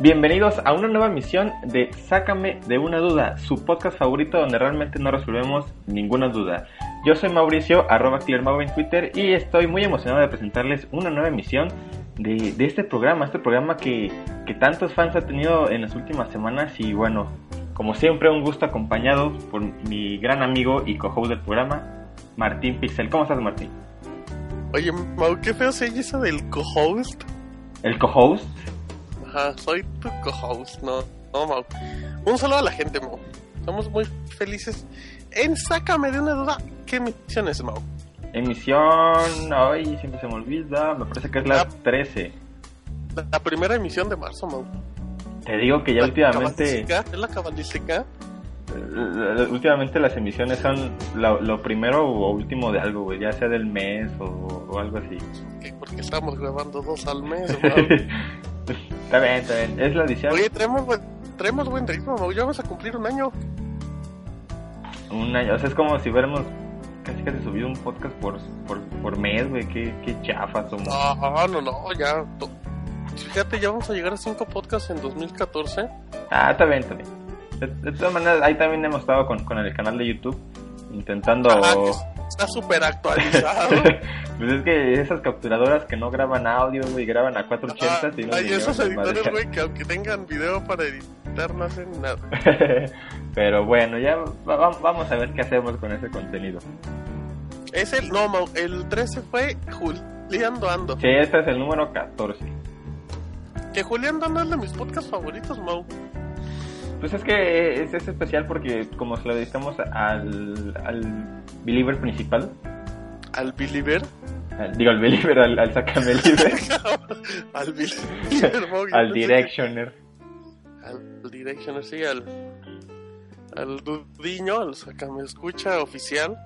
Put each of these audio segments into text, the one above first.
Bienvenidos a una nueva emisión de Sácame de una duda, su podcast favorito donde realmente no resolvemos ninguna duda. Yo soy Mauricio, arroba ClearMau en Twitter y estoy muy emocionado de presentarles una nueva emisión de, de este programa, este programa que, que tantos fans ha tenido en las últimas semanas y bueno, como siempre un gusto acompañado por mi gran amigo y co-host del programa, Martín Pixel. ¿Cómo estás Martín? Oye, Mau, qué feo se eso del co-host. ¿El co-host? Ajá, soy tu co-host, no, no, Mau. Un saludo a la gente, Mau. Estamos muy felices. En Sácame de una duda, ¿qué misión es, Mau? Emisión, ay, siempre se me olvida, me parece que es la Ah. 13. La, la primera emisión de marzo, Mau. Te digo que ya La últimamente, ¿Es la cabalística? eh, últimamente las emisiones son lo, lo primero o último de algo, güey, ya sea del mes o, o algo así. ¿Qué? Porque estamos grabando dos al mes. está bien, está bien, es la edición. Oye, traemos buen, traemos buen ritmo. Ya vamos a cumplir un año. Un año, o sea, es como si hubiéramos casi casi subido un podcast por, por, por mes, güey, qué, qué chafas somos. No, no, no, ya. Fíjate, ya vamos a llegar a cinco podcasts en 2014. Ah, está bien, está bien. De, de todas maneras, ahí también hemos estado con, con el canal de YouTube intentando... Ajá, que está súper actualizado. pues es que esas capturadoras que no graban audio, güey, graban a 480 Ah, y no hay esos editores, güey, que aunque tengan video para editar, no hacen nada. Pero bueno, ya va- va- vamos a ver qué hacemos con ese contenido. Es el, no, el 13 fue Julián Ando. Sí, este es el número 14. Que Julián Ando es de mis podcasts favoritos, Mau. Pues es que es, es especial porque como se lo dedicamos al, al believer principal, Al Believer. digo al believer, al, al sacame libre, al Believer, al directioner. Al Directioner, sí, al. Al Dudiño, al Sacame Escucha oficial.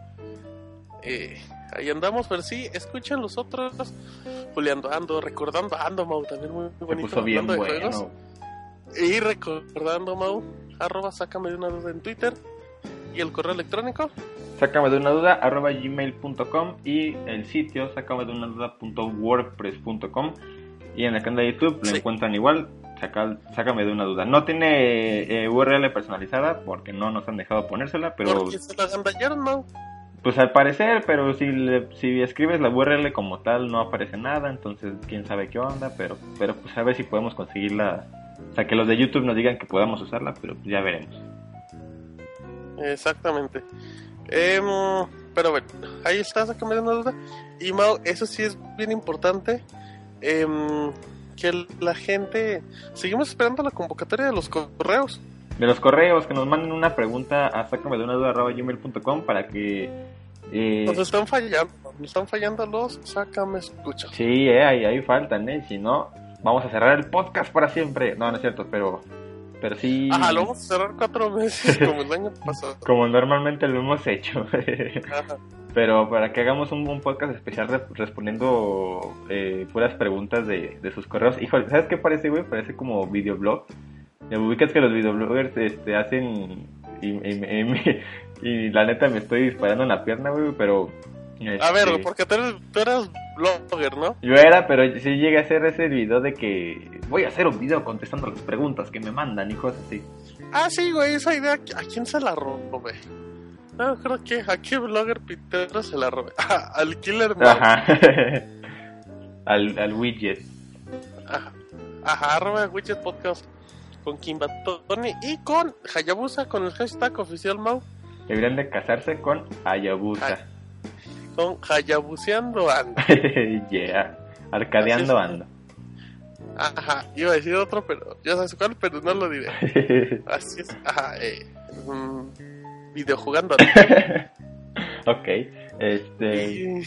Eh, ahí andamos, pero sí, escuchen los otros. Julián Ando, recordando Ando, Mau, también muy, muy Se bonito. puso bien bueno. Y recordando, Mau, arroba sácame de una duda en Twitter y el correo electrónico. Sácame de una duda, arroba gmail.com y el sitio sácame de una duda.wordpress.com y en el canal de YouTube lo Sí. encuentran igual, saca- sácame de una duda. No tiene eh, URL personalizada porque no nos han dejado ponérsela, pero Porque se la agandallaron, Mau. pues al parecer, pero si, le- si escribes la URL como tal no aparece nada, entonces quién sabe qué onda, pero, pero pues a ver si podemos conseguirla. O sea, que los de YouTube nos digan que podamos usarla, pero ya veremos. Exactamente. Em, pero bueno, ahí está, sácame de una duda. Y Mau, eso sí es bien importante. em, que la gente. Seguimos esperando la convocatoria de los correos. De los correos, que nos manden una pregunta a sácame de una duda arroba gmail.com para que... eh, Nos están fallando. Nos están fallando los sácame escucha. sí, eh, ahí, ahí faltan, ¿eh? Si no, vamos a cerrar el podcast para siempre. No, no es cierto, pero, pero sí... Ajá, lo vamos a cerrar cuatro meses como el año pasado. Como normalmente lo hemos hecho. Ajá. Pero para que hagamos un, un podcast especial re- respondiendo eh, puras preguntas de, de sus correos. Híjole, ¿sabes qué parece, güey? Parece como videoblog. Me ubicas que los videobloggers este, hacen... Y, y- y- y la neta me estoy disparando en la pierna, güey, pero... A ver, este, porque tú eres, tú eres blogger, ¿no? Yo era, pero sí llegué a hacer ese video de que voy a hacer un video contestando las preguntas que me mandan y cosas así. Ah, sí, güey, esa idea, ¿a quién se la robé? No, creo que a qué blogger pitero se la robé. Ah, al Killer. Ajá. al, al widget. Ajá, ajá, arroba Widget Podcast con Kimba Tony y con Hayabusa con el hashtag oficial Mau. Deberían de casarse con Hayabusa. Con Hayabuseando ando. yeah. Arcadeando ando. Ajá, iba a decir otro, pero ya sabes cuál, pero no lo diré. Así es, ajá, eh. mm, videojugando. ok. Este. Y-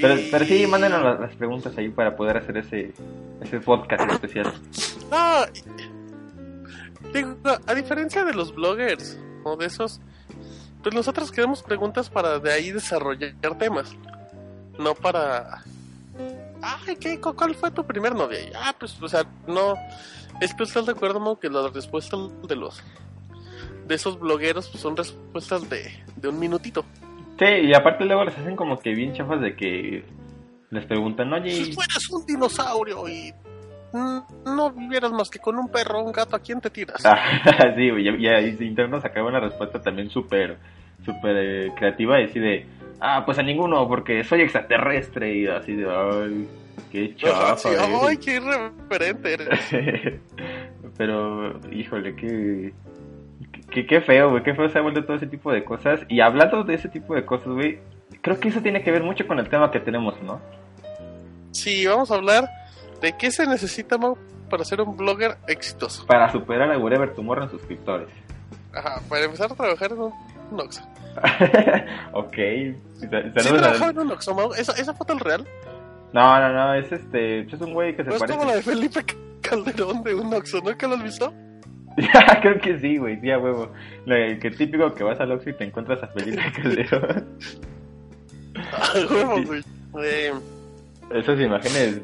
Pero, y- pero sí, mándenos las, las preguntas ahí para poder hacer ese, ese podcast especial. No, digo, a diferencia de los bloggers o de esos, pues nosotros queremos preguntas para de ahí desarrollar temas, no para. Ay, ¿qué? cu- ¿Cuál fue tu primer novia? Ah, pues, o sea, no. Es que estás de acuerdo, Mau, que las respuestas de los. de esos blogueros pues, son respuestas de, de un minutito. Sí, y aparte luego les hacen como que bien chafas de que les preguntan, oye, Si fueras un dinosaurio y no vivieras más que con un perro o un gato, ¿a quién te tiras? Ah, sí, y, ahí interno sacaba una respuesta también súper, súper eh, creativa y así de, ah, pues a ninguno, porque soy extraterrestre y así de, ay, qué chafa. sí, eres". ¡Ay, qué irreverente eres! Pero, híjole, qué, qué, qué feo, güey, qué feo se ha vuelto todo ese tipo de cosas. Y hablando de ese tipo de cosas, güey, creo que eso tiene que ver mucho con el tema que tenemos, ¿no? Sí, vamos a hablar de qué se necesita, Mau, para ser un blogger exitoso. Para superar a Wherever Tomorrow en suscriptores. Ajá, para empezar a trabajar en un, un Oxxo. ok. ¿Sí trabajaba en un Oxxo, Mau? ¿Esa, ¿Esa foto es real? No, no, no, es este, es un güey que se No es parece. como la de Felipe Calderón de un Oxxo, ¿no? ¿Que lo has visto? Creo que sí, güey, sí, a huevo. Lo que típico que vas al Oxxo y te encuentras a Felipe Calderón. Ah, huevo, güey. Eh, Esas imágenes,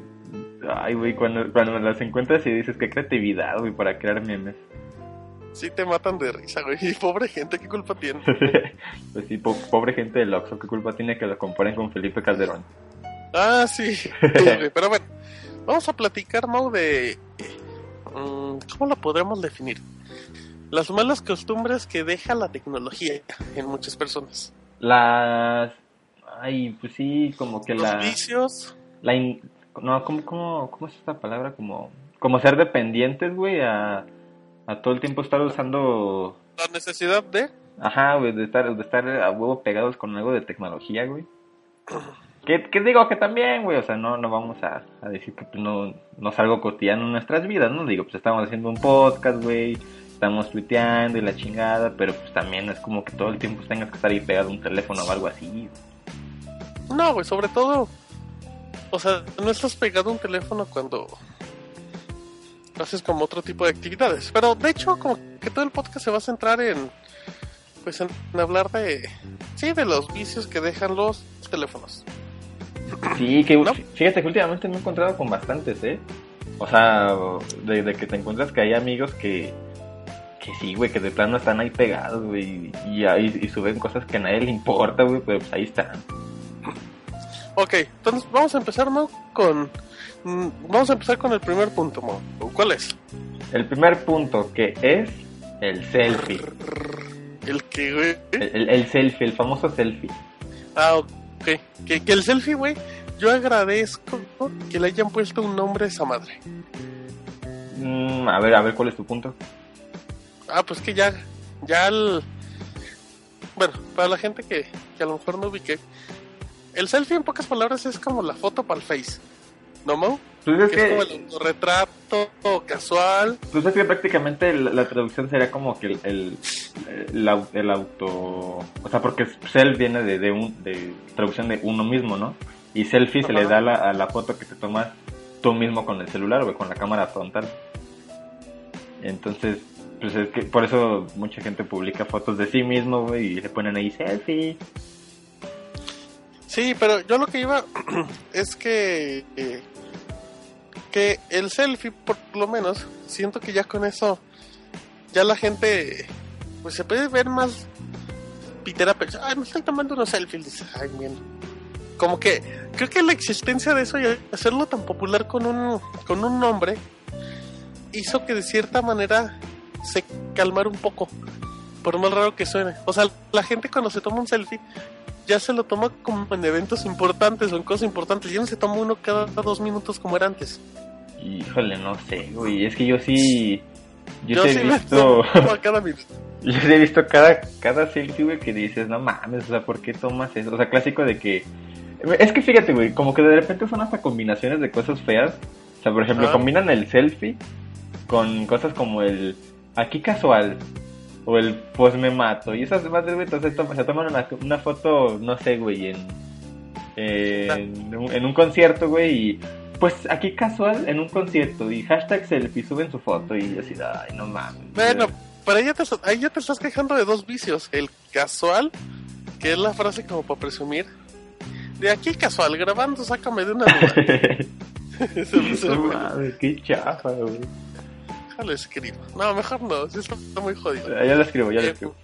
ay, güey, cuando, cuando las encuentras y dices, qué creatividad, güey, para crear memes. sí te matan de risa, güey. Y pobre gente, ¿qué culpa tiene? pues sí, po- pobre gente del Oxxo, qué culpa tiene que lo comparen con Felipe Calderón. Ah, sí. Sí, güey, Pero bueno, vamos a platicar, Mau, de... mm, ¿Cómo lo podremos definir? Las malas costumbres que deja la tecnología en muchas personas. Las... Ay, pues sí, como que Los la... vicios, la in- No, ¿cómo, cómo, ¿cómo es esta palabra? Como, como ser dependientes, güey, a, a todo el tiempo estar usando... la necesidad de... Ajá, güey, de estar, de estar a huevo pegados con algo de tecnología, güey. Que, que digo que también, güey, o sea, no, no vamos a, a decir que pues, no, no es algo cotidiano en nuestras vidas, ¿no? Digo, pues estamos haciendo un podcast, güey, estamos tuiteando y la chingada, pero pues también es como que todo el tiempo tengas que estar ahí pegado a un teléfono o algo así. No, güey, sobre todo... O sea, no estás pegado a un teléfono cuando haces como otro tipo de actividades. Pero de hecho, como que todo el podcast se va a centrar en... Pues en, en hablar de... Sí, de los vicios que dejan los teléfonos. Sí, que ¿No? fíjate que últimamente me he encontrado con bastantes, ¿eh? O sea, de, de que te encuentras que hay amigos que, que sí, güey, que de plano están ahí pegados, güey, y, ahí- y suben cosas que a nadie le importa, güey, pero pues ahí están. Ok, entonces vamos a empezar, Mau, con... mm, Vamos a empezar con el primer punto, Mau. ¿Cuál es? El primer punto, que es el selfie. El que, güey... El, el- el selfie, el famoso selfie. Ah, ok. Que, que el selfie, güey, yo agradezco que le hayan puesto un nombre a esa madre. Mm, a ver, a ver, ¿cuál es tu punto? Ah, pues que ya, ya el... Bueno, para la gente que, que a lo mejor no ubique, el selfie en pocas palabras es como la foto para el Face. ¿No, Mau? Pues es Que es como el autorretrato casual. pues es que prácticamente la, la traducción sería como que el, el, el au- el auto... O sea, porque self viene de, de, un, de traducción de uno mismo, ¿no? Y selfie se le da a la, a la foto que te tomas tú mismo con el celular, güey, con la cámara frontal. Entonces, pues es que por eso mucha gente publica fotos de sí mismo, y le ponen ahí selfie. Sí, pero yo lo que iba es que eh, que el selfie, por lo menos, siento que ya con eso ya la gente pues se puede ver más pitera, pero ay, me estoy tomando unos selfies, dice, ay, bien. Como que creo que la existencia de eso y hacerlo tan popular con un con un nombre hizo que de cierta manera se calmara un poco, por más raro que suene. O sea, la gente cuando se toma un selfie ya se lo toma como en eventos importantes o en cosas importantes. Ya no se toma uno cada dos minutos como era antes. Híjole, no sé, güey, es que yo sí... Yo, sí he sí visto... cada. Yo sí he visto cada, cada selfie, güey, que dices, no mames, o sea, ¿por qué tomas eso? O sea, clásico de que... Es que fíjate, güey, como que de repente son hasta combinaciones de cosas feas. O sea, por ejemplo, Ah. combinan el selfie con cosas como el aquí casual o el pues me mato. Y esas madres, güey, entonces to- se toman una, una foto, no sé, güey, en, en, un- en un concierto, güey, y pues aquí casual en un concierto y hashtag selfie, suben su foto y así, ay, no mames. Bueno, pero ahí ya, te, ahí ya te estás quejando de dos vicios. El casual, que es la frase como para presumir. De aquí casual, grabando, sácame de una duda. Se- se- No mames, qué chafa, güey. Déjalo escribo. No, mejor no, sí está muy jodido. Ya lo escribo, ya lo Eh, escribo.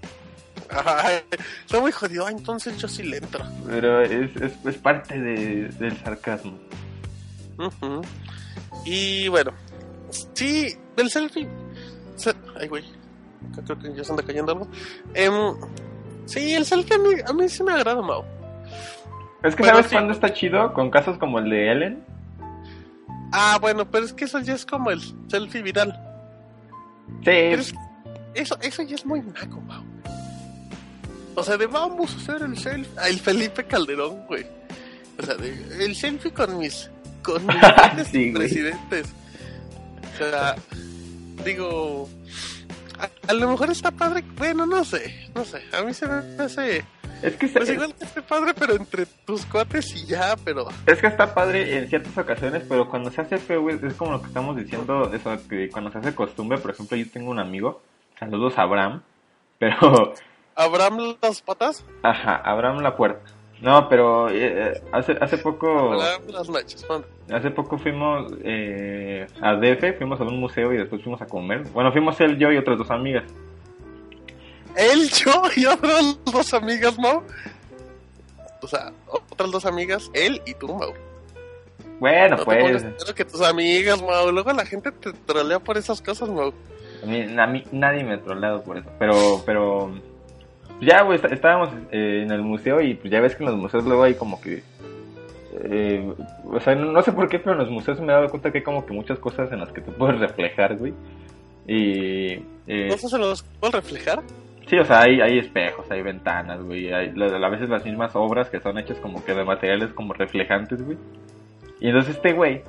Está muy jodido. Ah, entonces yo sí le entro. Pero es, es, es parte de, del sarcasmo. Y bueno, sí, del selfie. se- Ay, güey. Creo que ya se anda cayendo algo. Em, sí, el selfie a mí, a mí sí me agrada, Mau. Es que Pero ¿sabes sí. cuándo está chido? Con casos como el de Ellen. Ah, bueno, pero es que eso ya es como el selfie viral. Sí, Pero es- eso, eso ya es muy naco, Mau. O sea, de vamos a hacer el selfie. El Felipe Calderón, güey. O sea, de, el selfie con mis. Con mis Sí, presidentes. O sea, digo. A, a lo mejor está padre. Bueno, no sé. No sé. A mí se me hace. Es que, Pues se- igual que esté padre, pero entre tus cuates y ya, pero. es que está padre en ciertas ocasiones, pero cuando se hace feo, es como lo que estamos diciendo, eso, que cuando se hace costumbre, por ejemplo, yo tengo un amigo, saludos a Abraham, pero, Abraham las patas, ajá, Abraham la puerta. No, pero eh, eh, hace, hace poco... Las. Hace poco fuimos eh, a DF, fuimos a un museo y después fuimos a comer. Bueno, fuimos él, yo y otras dos amigas. Él, yo y otras dos amigas, Mau. O sea, otras dos amigas, él y tú, Mau. Bueno, No te pues, pero que tus amigas, Mau. Luego la gente te trolea por esas cosas, Mau. a mí, a mí nadie me ha troleado por eso. Pero, pero, ya, güey, está- estábamos eh, en el museo y pues ya ves que en los museos luego hay como que... eh, o sea, no, no sé por qué, pero en los museos me he dado cuenta que hay como que muchas cosas en las que te puedes reflejar, güey. Y... eh, ¿No se los puedo reflejar? Sí, o sea, hay, hay espejos, hay ventanas, güey. Hay a veces las mismas obras que son hechas como que de materiales como reflejantes, güey. Y entonces este güey,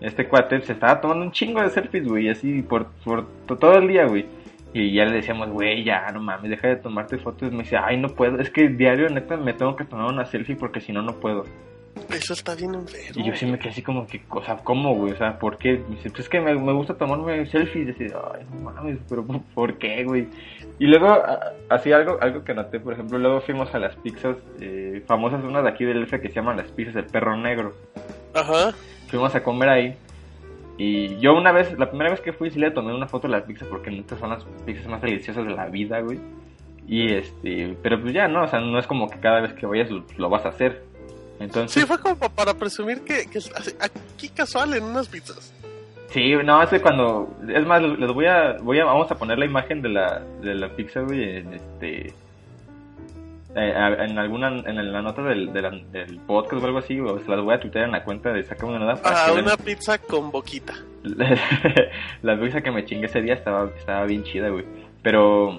este cuate, se estaba tomando un chingo de selfies, güey, así por, por to- todo el día, güey. Y ya le decíamos, güey, ya, no mames, deja de tomarte fotos. Me decía, ay, no puedo, es que diario, neta, me tengo que tomar una selfie porque si no, no puedo. Eso está bien enfermo. Y yo sí me quedé así como que, o sea, ¿cómo, güey? O sea, ¿por qué? Me dice, pues es que me, me gusta tomarme selfies. Y decía, ay, no mames, pero ¿por qué, güey? Y luego, así algo algo que noté, por ejemplo, luego fuimos a las pizzas eh, famosas, una de aquí del F que se llaman las pizzas del perro negro. Ajá. Fuimos a comer ahí. Y yo una vez, la primera vez que fui, sí le tomé una foto de la pizza porque neta son las pizzas más deliciosas de la vida, güey. Y este, pero pues ya, ¿no? O sea, no es como que cada vez que vayas lo, lo vas a hacer. Entonces, Sí, fue como pa- para presumir que, que aquí casual en unas pizzas. Sí, no, es que cuando... Es más, les voy a, voy a... Vamos a poner la imagen de la, de la pizza, güey, en este... eh, en alguna... En la nota del, del podcast o algo así, o se las voy a tuitear en la cuenta de Sácame una Nada para Ah, una pizza con boquita. la pizza que me chingué ese día estaba, estaba bien chida, güey. Pero...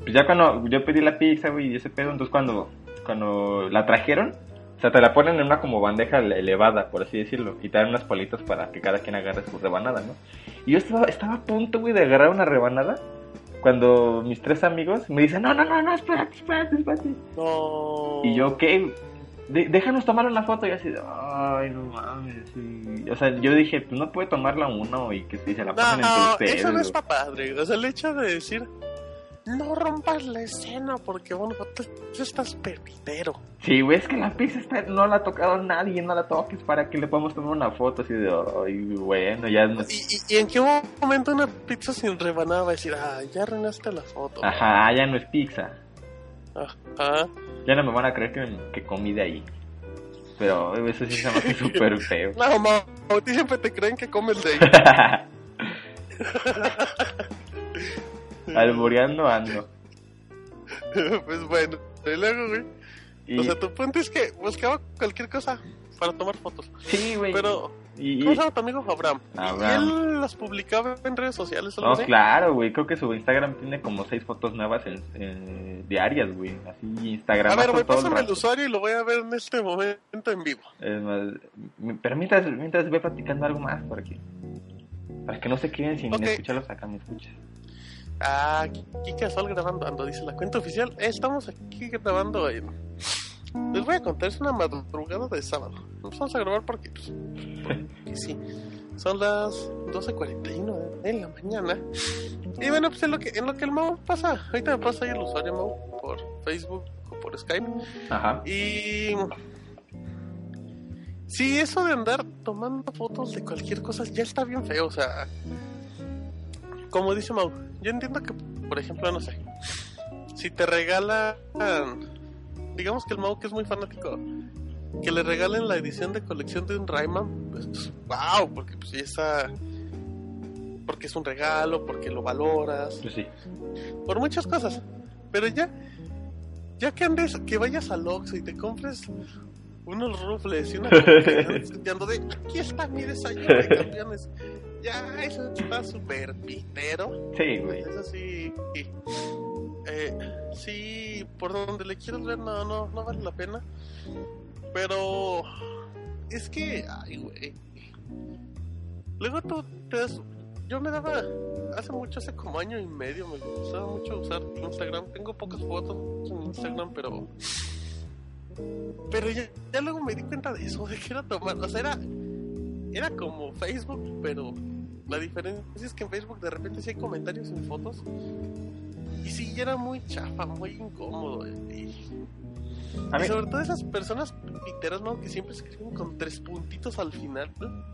Pues ya cuando yo pedí la pizza, güey, y ese pedo, entonces cuando, cuando la trajeron... O sea, te la ponen en una como bandeja ele- elevada, por así decirlo, y te dan unas palitas para que cada quien agarre su rebanada, ¿no? Y yo estaba, estaba a punto, güey, de agarrar una rebanada cuando mis tres amigos me dicen, no, no, no, no, espérate, espérate, espérate. No. Y yo, ¿qué? De- déjanos tomar una foto y así, ay, no mames. O sea, yo dije, pues no puede tomarla uno y que se la pasen entre No, ustedes. eso no es güey. pa' padre. O sea, el hecho de decir, no rompas la escena porque, bueno, tú, tú estás perdidero. Sí, güey, es que la pizza está, no la ha tocado nadie, no la toques para que le podamos tomar una foto así de, ay, bueno, ya no... ¿Y, y, y en qué momento una pizza sin rebanada va a decir, ah, ya arruinaste la foto? Ajá, ya no es pizza. Ajá. Ya no me van a creer que, que comí de ahí. Pero eso sí se me hace súper feo. No, ma, a ti siempre te creen que comes de ahí. Alboreando ando. pues bueno, y luego, güey. Y, O sea, tu punto es que buscaba cualquier cosa para tomar fotos. sí, güey. Pero, Y- ¿cómo se llama tu amigo Abraham? ¿Y- Abraham. ¿Y él las publicaba en redes sociales? No, claro, güey. Creo que su Instagram tiene como seis fotos nuevas en, en- diarias, güey. Así Instagram. A ver, güey, pásame el usuario y lo voy a ver en este momento en vivo. Más, pero mientras, mientras ve platicando algo más por aquí. Para que no se queden sin Ok. escucharlos acá, me escuchas. Ah, aquí casual grabando, ando, dice la cuenta oficial. Eh, estamos aquí grabando Les voy a contar, es una madrugada de sábado. Nos vamos a grabar porque, pues, porque sí. Son las 12.41 de la mañana. Y bueno, pues en lo que, en lo que el Mau pasa, ahorita me pasa ahí el usuario Mau por Facebook o por Skype. Ajá. Y. Sí, eso de andar tomando fotos de cualquier cosa ya está bien feo, o sea. Como dice Mau, yo entiendo que, por ejemplo, no sé. Si te regalan. Digamos que el Mau que es muy fanático. Que le regalen la edición de colección de un Rayman, pues wow, porque pues está. Porque es un regalo, porque lo valoras Pues sí. por muchas cosas. Pero ya, ya que andes, que vayas al Oxxo y te compres unos rufles y una de aquí está mi desayuno de campeones. Ya, eso está súper. Sí, güey. Eso sí. Eh, sí, por donde le quieras ver, no, no, no vale la pena. Pero es que, ay, güey. Luego tú te das. Yo me daba. Hace mucho, hace como año y medio, me gustaba mucho usar Instagram. Tengo pocas fotos en Instagram, pero. Pero ya, ya luego me di cuenta de eso, de que era tomar. O sea, era. Era como Facebook, pero. La diferencia es que en Facebook de repente sí hay comentarios en fotos. Y sí, era muy chafa, muy incómodo. Y, A y mí- sobre todo esas personas piteras, ¿no? Que siempre escriben con tres puntitos al final.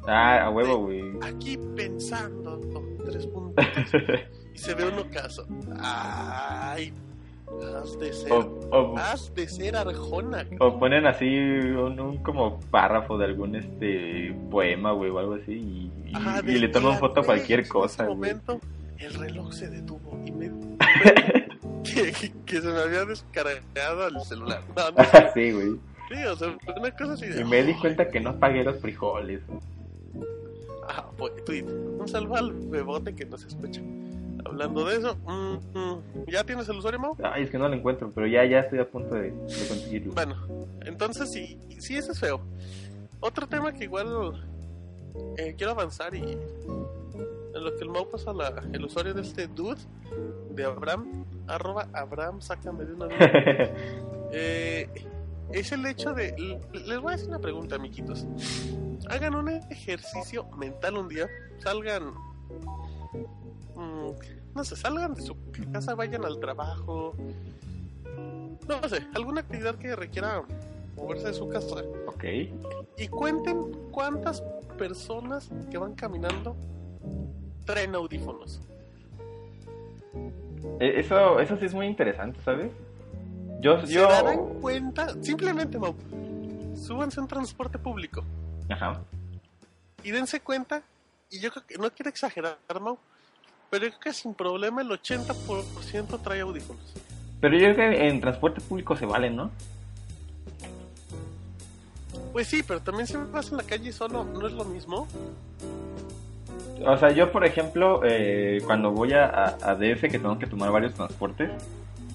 Ah, a huevo, güey. Aquí pensando, tres puntitos. y se ve un ocaso. Ay, has de ser. O, o, Has de ser Arjona. o ponen así un, un como párrafo de algún este poema, güey, o algo así. Y, y- Ajá, y le toman foto a cualquier en ese cosa, momento, el reloj se detuvo y me. que, que- que se me había descargado el celular. No, no, sí, güey. sí, o sea, una cosa así de. Y me di cuenta que no pagué los frijoles. Ah, pues. Un saludo al bebote que nos escucha. Hablando de eso, mm, mm, ¿ya tienes el usuario, Mau? Ay, es que no lo encuentro, pero ya, ya estoy a punto de, de conseguirlo. Bueno, entonces sí, sí, eso es feo. Otro tema que igual eh, quiero avanzar y en lo que el Mau pasa la, el usuario de este dude, de Abraham, arroba Abraham, sácame de una duda, eh, es el hecho de... Les voy a hacer una pregunta, amiguitos. Hagan un ejercicio mental un día, salgan... no sé, salgan de su casa, vayan al trabajo, no sé, alguna actividad que requiera moverse de su casa ok. y cuenten cuántas personas que van caminando traen audífonos. E- Eso, eso sí es muy interesante, ¿sabes? Yo, Se yo... darán cuenta, simplemente, Mau, súbanse a un transporte público Ajá. y dense cuenta, y yo creo que no quiero exagerar, Mau, pero yo creo que sin problema el 80% trae audífonos. Pero yo creo que en transporte público se vale, ¿no? Pues sí, pero también si vas en la calle solo, ¿no es lo mismo? O sea, yo, por ejemplo, eh, cuando voy a, a, a DF, que tengo que tomar varios transportes,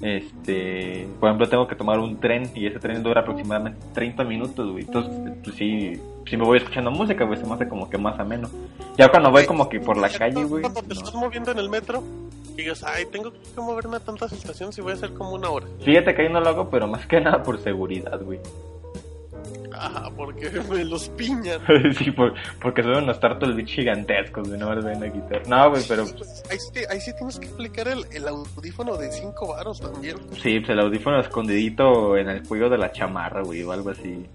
este, por ejemplo, tengo que tomar un tren y ese tren dura aproximadamente 30 minutos, güey. Entonces, pues sí, si me voy escuchando música, güey, se me hace como que más ameno. Ya cuando voy como que por la calle, güey. Cuando te estás moviendo en el metro y digas, ay, tengo que moverme a tantas estaciones y voy a hacer como una hora. Fíjate que ahí no lo hago, pero más que nada por seguridad, güey. Ah, porque me los piñan. sí, por- porque unos turtle beach gigantescos, güey, no me ven a quitar. No, güey, pero Pues, ahí, sí, ahí sí tienes que aplicar el, el audífono de 5 varos también. Sí, pues el audífono escondidito en el cuello de la chamarra, güey, o algo así.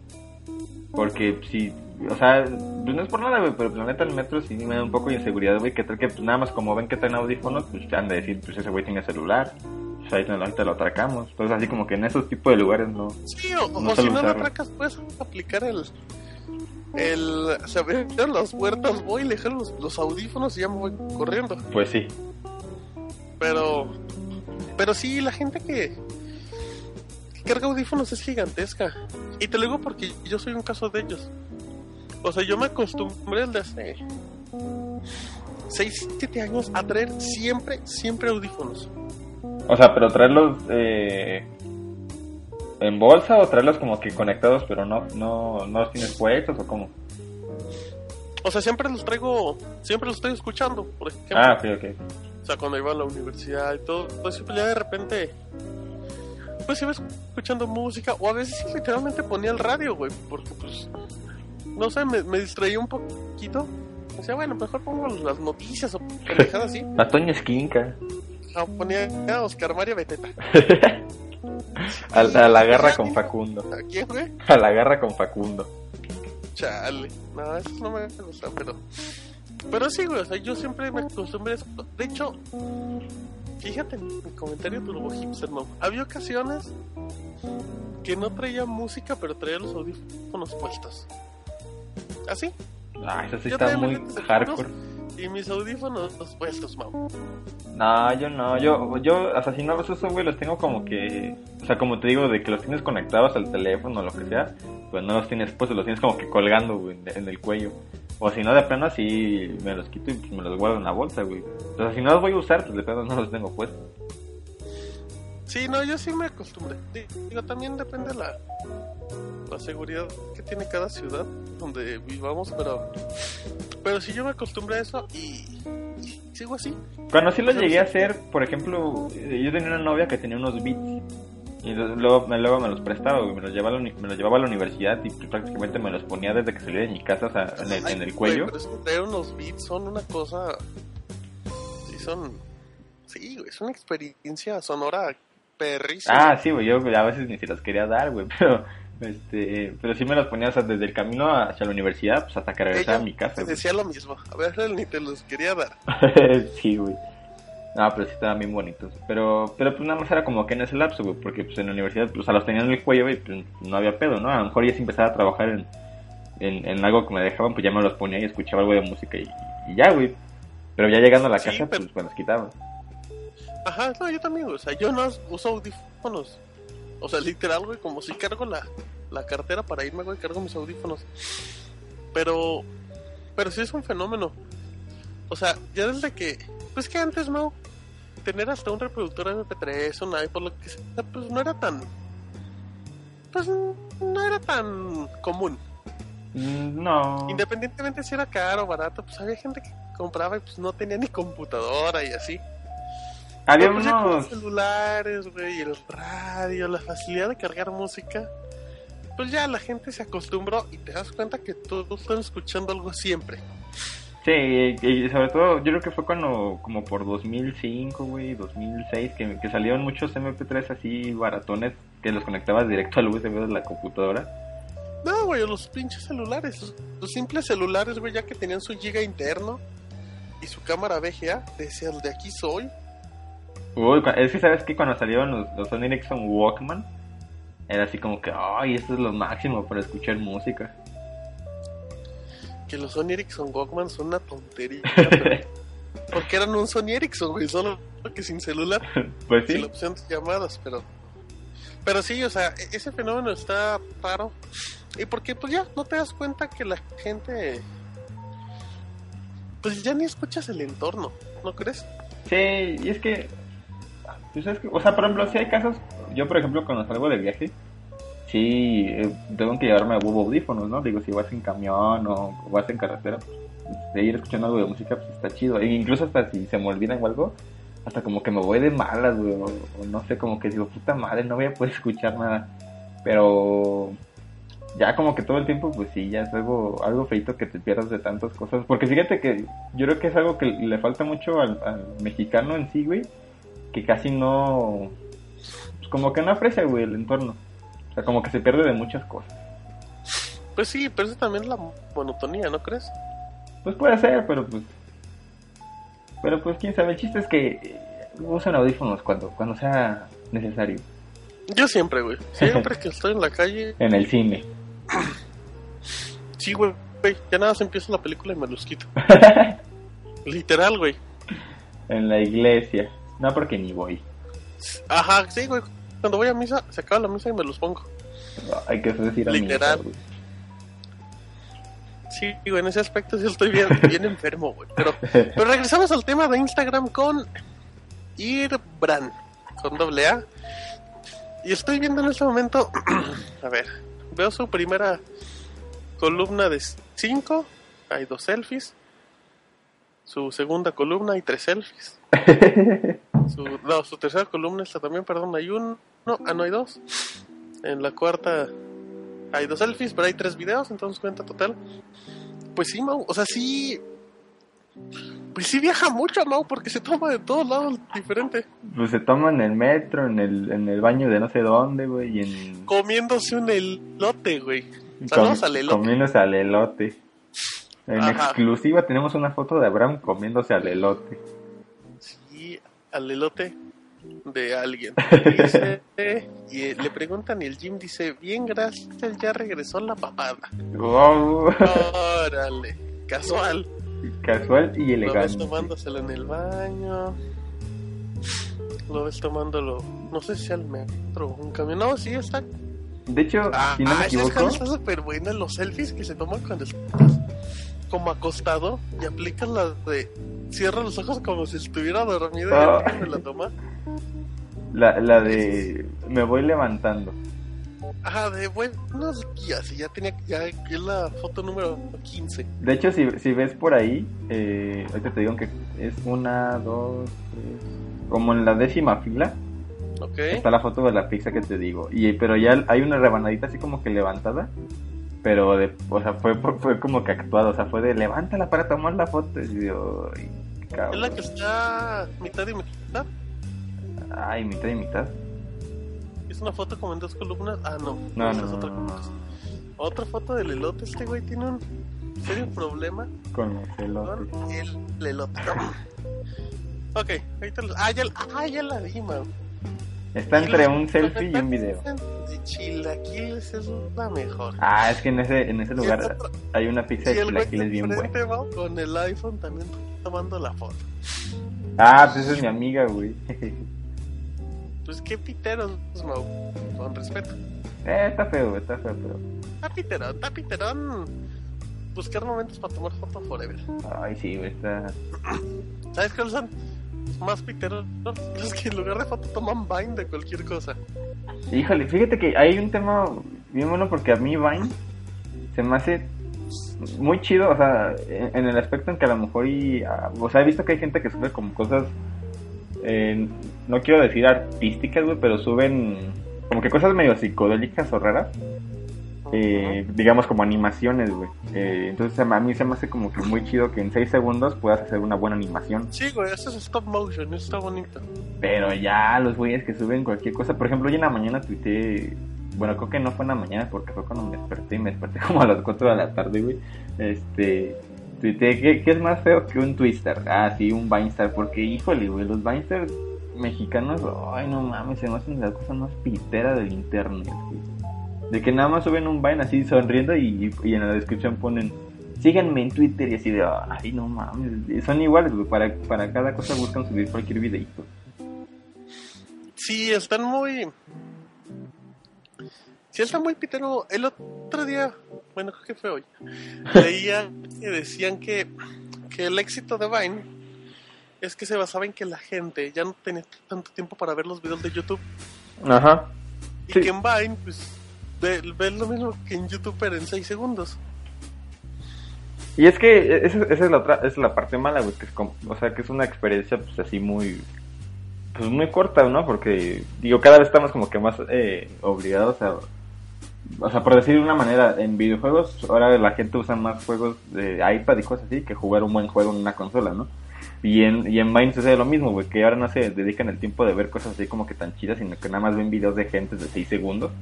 Porque sí, o sea, pues no es por nada, güey, pero pues, la neta el metro sí me da un poco de inseguridad, güey, que tal que pues nada más como ven que traen audífonos, pues te han de decir, pues ese güey tiene celular. Pues ahí ahí te lo atracamos. Entonces así como que en esos tipos de lugares no. Sí, o, No o suelo si no lo atracas, puedes aplicar el. El. Se abrieron las puertas, voy, le jalo los, los audífonos y ya me voy corriendo. Pues sí. Pero. Pero sí, la gente que. que carga audífonos es gigantesca. Y te lo digo porque yo soy un caso de ellos. O sea, yo me acostumbré desde hace. 6, 7 años a traer siempre, siempre audífonos. O sea, pero traerlos eh, en bolsa o traerlos como que conectados, pero no, no, no los tienes puestos o cómo. O sea, siempre los traigo, siempre los estoy escuchando, por ejemplo. Ah, ok, ok. O sea, cuando iba a la universidad y todo, pues ya de repente, pues iba escuchando música, o a veces literalmente ponía el radio, güey, porque pues, no sé, me, me distraía un poquito. Decía, bueno, mejor pongo las noticias o pendejadas así. La Toña Esquinca. Ah, ponía a Oscar Mario Beteta. a, a la garra con Facundo. ¿A quién, güey? A la garra con Facundo. Chale. No, eso no me gusta, pero. Pero sí, güey, o sea, yo siempre me acostumbré a eso. De hecho, fíjate en mi comentario turbo hipster, no. Había ocasiones que no traía música, pero traía los audífonos puestos. ¿Así? Ah, eso sí Yo está muy hardcore. Y mis audífonos puestos, mam. No, yo no, yo, yo, o si no los uso, güey, los tengo como que, o sea, como te digo, de que los tienes conectados al teléfono o lo que sea, pues no los tienes puestos, los tienes como que colgando, güey, en, en el cuello. O si no, de plano así me los quito y pues, me los guardo en la bolsa, güey. O sea, si no los voy a usar, pues de plano no los tengo puestos. Sí, no, yo sí me acostumbré. Digo, también depende la, la seguridad que tiene cada ciudad donde vivamos, pero pero sí yo me acostumbré a eso y, y sigo así. Cuando sí lo llegué a hacer, por ejemplo, eh, yo tenía una novia que tenía unos beats. Y luego, me- luego me los prestaba, me los, llevaba a la, uni- me los llevaba a la universidad y prácticamente me los ponía desde que salía de mi casa, o sea, en el, en el cuello. güey, pero traer unos beats son una cosa. Sí, son. Sí, güey, es una experiencia sonora perrísima. Ah, sí, güey, yo a veces ni se los quería dar, güey, pero este, pero sí me los ponía, o sea, desde el camino hacia la universidad, pues hasta que regresaba a mi casa, güey. Decía lo mismo. A ver, él ni te los quería dar. sí, güey. No, pero sí estaban bien bonitos. Pero, pero pues nada más era como que en ese lapso, güey, porque pues en la universidad, pues, sea, los tenía en el cuello, güey, pues no había pedo, ¿no? A lo mejor ya si empezaba a trabajar en, en, en algo que me dejaban, pues ya me los ponía y escuchaba algo de música y, y ya, güey. Pero ya llegando a la Sí, casa, pero- pues me los quitaba. Ajá, no, yo también. O sea, yo no uso audífonos. O sea, literal, güey, como si cargo la, la cartera para irme, güey, cargo mis audífonos. Pero, pero sí es un fenómeno. O sea, ya desde que, pues que antes no, tener hasta un reproductor MP3, un iPod, lo que sea, pues no era tan, pues no era tan común. Mm, No. Independientemente si era caro o barato, pues había gente que compraba y pues no tenía ni computadora y así. Había pues, unos... los celulares, güey, el radio, la facilidad de cargar música. Pues ya la gente se acostumbró y te das cuenta que todos están escuchando algo siempre. Sí, y sobre todo, yo creo que fue cuando, como por 2005, güey, 2006, que, que salieron muchos MP3 así baratones que los conectabas directo al USB de la computadora. No, güey, los pinches celulares, los, los simples celulares, güey, ya que tenían su giga interno y su cámara VGA, decían, de aquí soy. Uy, es que sabes que cuando salieron los, los Sony Ericsson Walkman, era así como que, ay, esto es lo máximo para escuchar música. Que los Sony Ericsson Walkman son una tontería, pero- porque eran un Sony Ericsson, güey, solo que sin celular. pues sin la sí, opción de llamadas, pero pero sí, o sea, e- ese fenómeno está raro. Y porque pues ya no te das cuenta que la gente pues ya ni escuchas el entorno, ¿no crees? sí, y es que, o sea, por ejemplo, si hay casos, yo por ejemplo cuando salgo de viaje, sí, eh, tengo que llevarme a huevo audífonos, ¿no? Digo, si vas en camión o vas en carretera, pues, de ir escuchando algo de música, pues está chido. E incluso hasta si se me olvidan o algo, hasta como que me voy de malas, güey, o, o no sé, como que digo, puta madre, no voy a poder escuchar nada. Pero ya como que todo el tiempo, pues sí, ya es algo, algo feito que te pierdas de tantas cosas. Porque fíjate que yo creo que es algo que le falta mucho al, al mexicano en sí, güey, que casi no, pues como que no aprecia, güey, el entorno. O sea, como que se pierde de muchas cosas. Pues sí, pero eso también es la monotonía, ¿no crees? Pues puede ser, pero pues... Pero pues quién sabe, el chiste es que usen audífonos cuando, cuando sea necesario. Yo siempre, güey. Siempre que estoy en la calle, En el cine. sí, güey. güey, Ya nada, se empieza la película y me los quito. Literal, güey. en la iglesia. No, porque ni voy. Ajá, sí, güey. Cuando voy a misa, se acaba la misa y me los pongo. Hay que decir a. Literal. Sí, güey, en ese aspecto sí estoy bien, bien enfermo, güey. Pero, pero regresamos al tema de Instagram con Irbran, con doble A. Y estoy viendo en este momento, a ver, veo su primera columna de 5, hay dos selfies. Su segunda columna hay tres selfies. Su, no, su tercera columna está también, perdón, hay uno, no, ah, no hay dos. En la cuarta hay dos selfies, pero hay tres videos, entonces cuenta total. Pues sí, Mau, o sea, sí. Pues sí viaja mucho, Mau, porque se toma de todos lados diferente. Pues se toma en el metro, en el, en el baño de no sé dónde, güey, y en... Comiéndose un elote, güey. com- Saludos al elote. Comiéndose al elote. En Ajá. exclusiva tenemos una foto de Abraham comiéndose al elote. Al elote de alguien. Dice, y eh, le preguntan y el Jim dice, bien, gracias, ya regresó la papada. Wow. Órale, casual. Casual y Lo ves elegante. tomándoselo en el baño. Lo ves tomándolo, no sé si al metro o un camión. No, sí, está. De hecho, Ah, si no me ¿sabes cuál equivoco, está súper buena los selfies que se toman cuando estás como acostado y aplicas la de. Cierra los ojos como si estuviera dormido y Ah. me la toma. la, la de me voy levantando. Ajá, de buenos días. Y ya tenía. Ya es la foto número 15. De hecho, si, si ves por ahí, eh, ahorita te digo que es una, dos, tres, como en la décima fila, ¿Ok? está la foto de la pizza que te digo. Y pero ya hay una rebanadita así como que levantada, pero de, o sea, fue, fue, fue como que actuado, o sea, fue de levántala para tomar la foto. Y yo, ay, Es la que está mitad y mitad. Ay, mitad y mitad. Es una foto como en dos columnas. Ah, no. No, no, es otra, otra foto del elote. Este güey tiene un serio problema Con los elotes. con el, el elote. ok, ahorita lo- ah, ya, ah, ya la vi, man. Está entre un selfie y un video. Chilaquiles es la mejor. Ah, es que en ese, en ese lugar hay una pizza de chilaquiles bien buena. Mau, Con el iPhone también tomando la foto. Ah, pues esa es mi amiga, güey. Pues qué piteros, Mau. Con respeto. eh, está feo, está feo, pero. Está piterón, está piterón. Buscar momentos para tomar foto forever. Ay, sí, güey, está. ¿Sabes cuáles son más piteros? Los que en lugar de foto toman Vine de cualquier cosa. Híjole, fíjate que hay un tema bien bueno porque a mí Vine se me hace muy chido, o sea, en, el aspecto en que a lo mejor y, ah, o sea, he visto que hay gente que sube como cosas, eh, no quiero decir artísticas, güey, pero suben como que cosas medio psicodélicas o raras, eh, digamos como animaciones, güey. Eh, entonces a mí se me hace como que muy chido que en 6 segundos puedas hacer una buena animación. Sí, güey, eso es stop motion, eso está bonito. Pero ya los güeyes que suben cualquier cosa, por ejemplo, hoy en la mañana tuiteé, bueno, creo que no fue en la mañana porque fue cuando me desperté y me desperté como a las 4 de la tarde, güey. Este, tuiteé, ¿qué, qué es más feo que un Twister? Ah, sí, un Vinestar, porque híjole, güey, los Vinestars mexicanos, ay, no mames, se me hacen las cosas más piteras del internet, güey. De que nada más suben un Vine así sonriendo y, y en la descripción ponen síganme en Twitter y así de, ay, no mames, son iguales, güey, para, para cada cosa buscan subir cualquier videito. Sí, están muy. Sí, está muy pitero. El otro día, bueno, creo que fue hoy, leía que decían que, que el éxito de Vine es que se basaba en que la gente ya no tenía tanto tiempo para ver los videos de YouTube Ajá. y Sí. que en Vine, pues, ve, ves lo mismo que en YouTube, pero en 6 segundos. Y es que esa, esa es la otra, es la parte mala, güey, que es o sea, que es una experiencia pues así muy pues muy corta, ¿no? Porque digo, cada vez estamos como que más eh, obligados a o sea, por decir de una manera, en videojuegos ahora la gente usa más juegos de iPad y cosas así que jugar un buen juego en una consola, ¿no? Y en, y en Vine sucede lo mismo, güey, que ahora no se dedican el tiempo de ver cosas así como que tan chidas, sino que nada más ven videos de gente de 6 segundos.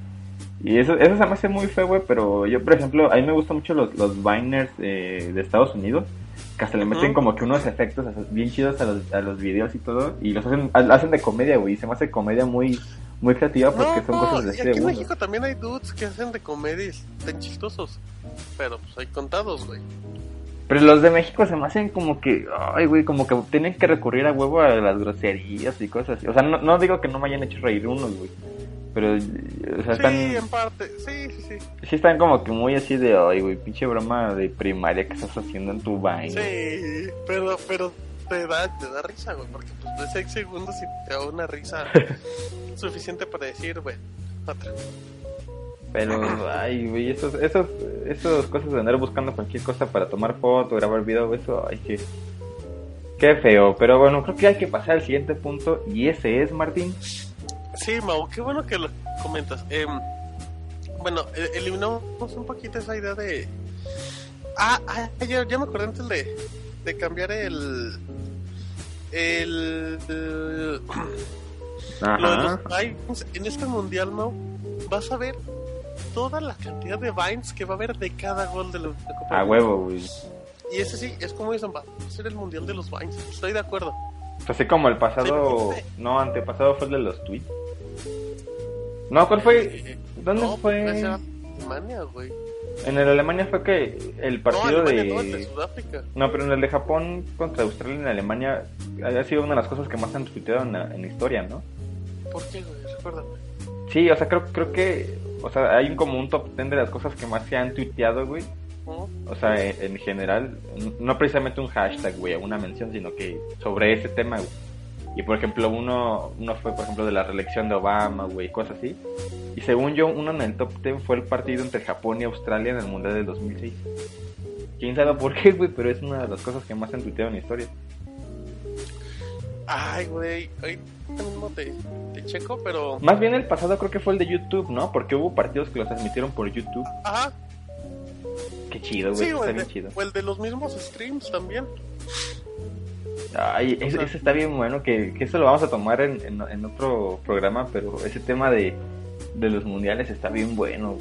Y eso, eso se me hace muy feo, güey, pero yo, por ejemplo, a mí me gustan mucho los, los Viners eh, de Estados Unidos, que hasta le meten como que unos efectos bien chidos a los, a los videos y todo, y los hacen, ha- hacen de comedia, güey, y se me hace comedia muy, muy creativa porque son cosas de y 6 aquí en. México también hay dudes que hacen de comedias tan chistosos. Pero pues hay contados, güey. Pero los de México se me hacen como que, ay, güey, como que tienen que recurrir a huevo a las groserías y cosas así. O sea, no, no digo que no me hayan hecho reír unos, güey. Pero, o sea, están, Sí, en parte. Sí, sí, sí. sí están como que muy así de, ay, güey, pinche broma de primaria que estás haciendo en tu Vine. Sí, pero, pero te da, te da risa, güey, porque pues de 6 segundos y te da una risa suficiente para decir, güey, otra. Pero, ay, güey, esos, esos, esos cosas de andar buscando cualquier cosa para tomar foto, grabar video, eso, ay, que... Qué feo, pero bueno, creo que hay que pasar al siguiente punto y ese es, Martín. Sí, Mau, qué bueno que lo comentas. Em, bueno, e- eliminamos un poquito esa idea de... Ah, ah, ya, ya me acordé antes de, de cambiar el... El... el- lo de los. Vines. En este mundial, Mau, vas a ver toda la cantidad de Vines que va a haber de cada gol de la, de Copa A huevo, güey. Y ese sí, es como dicen, va a ser el mundial de los Vines. Estoy de acuerdo. Así como el pasado, Sí, no, antepasado fue el de los tweets. No, ¿cuál fue? Eh, ¿Dónde no, fue? ese era Alemania, güey. En el Alemania fue que el partido no, Alemania, no, el de de... Sudáfrica. No, pero en el de Japón contra Australia en Alemania ha sido una de las cosas que más han tuiteado en la, en la historia, ¿no? ¿Por qué, güey? Recuérdame. Sí, o sea, creo, creo que, o sea, hay como un top 10 de las cosas que más se han tuiteado, güey. ¿No? O sea, en, en general, no precisamente un hashtag, güey, una mención, sino que sobre ese tema, güey. Y por ejemplo, uno, uno fue, por ejemplo, de la reelección de Obama, güey, cosas así. Y según yo, uno en el top 10 fue el partido entre Japón y Australia en el Mundial del 2006. Quién sabe por qué, güey, pero es una de las cosas que más se han tuiteado en la historia. Ay, güey. Ahorita mismo te, te checo, pero. Más bien el pasado creo que fue el de YouTube, ¿no? Porque hubo partidos que los transmitieron por YouTube. Ajá. Qué chido, güey, Sí, o el, de, chido. o el de los mismos streams también. Ay, ese, ese está bien bueno, que, que eso lo vamos a tomar en, en, en otro programa, pero ese tema de, de los mundiales está bien bueno.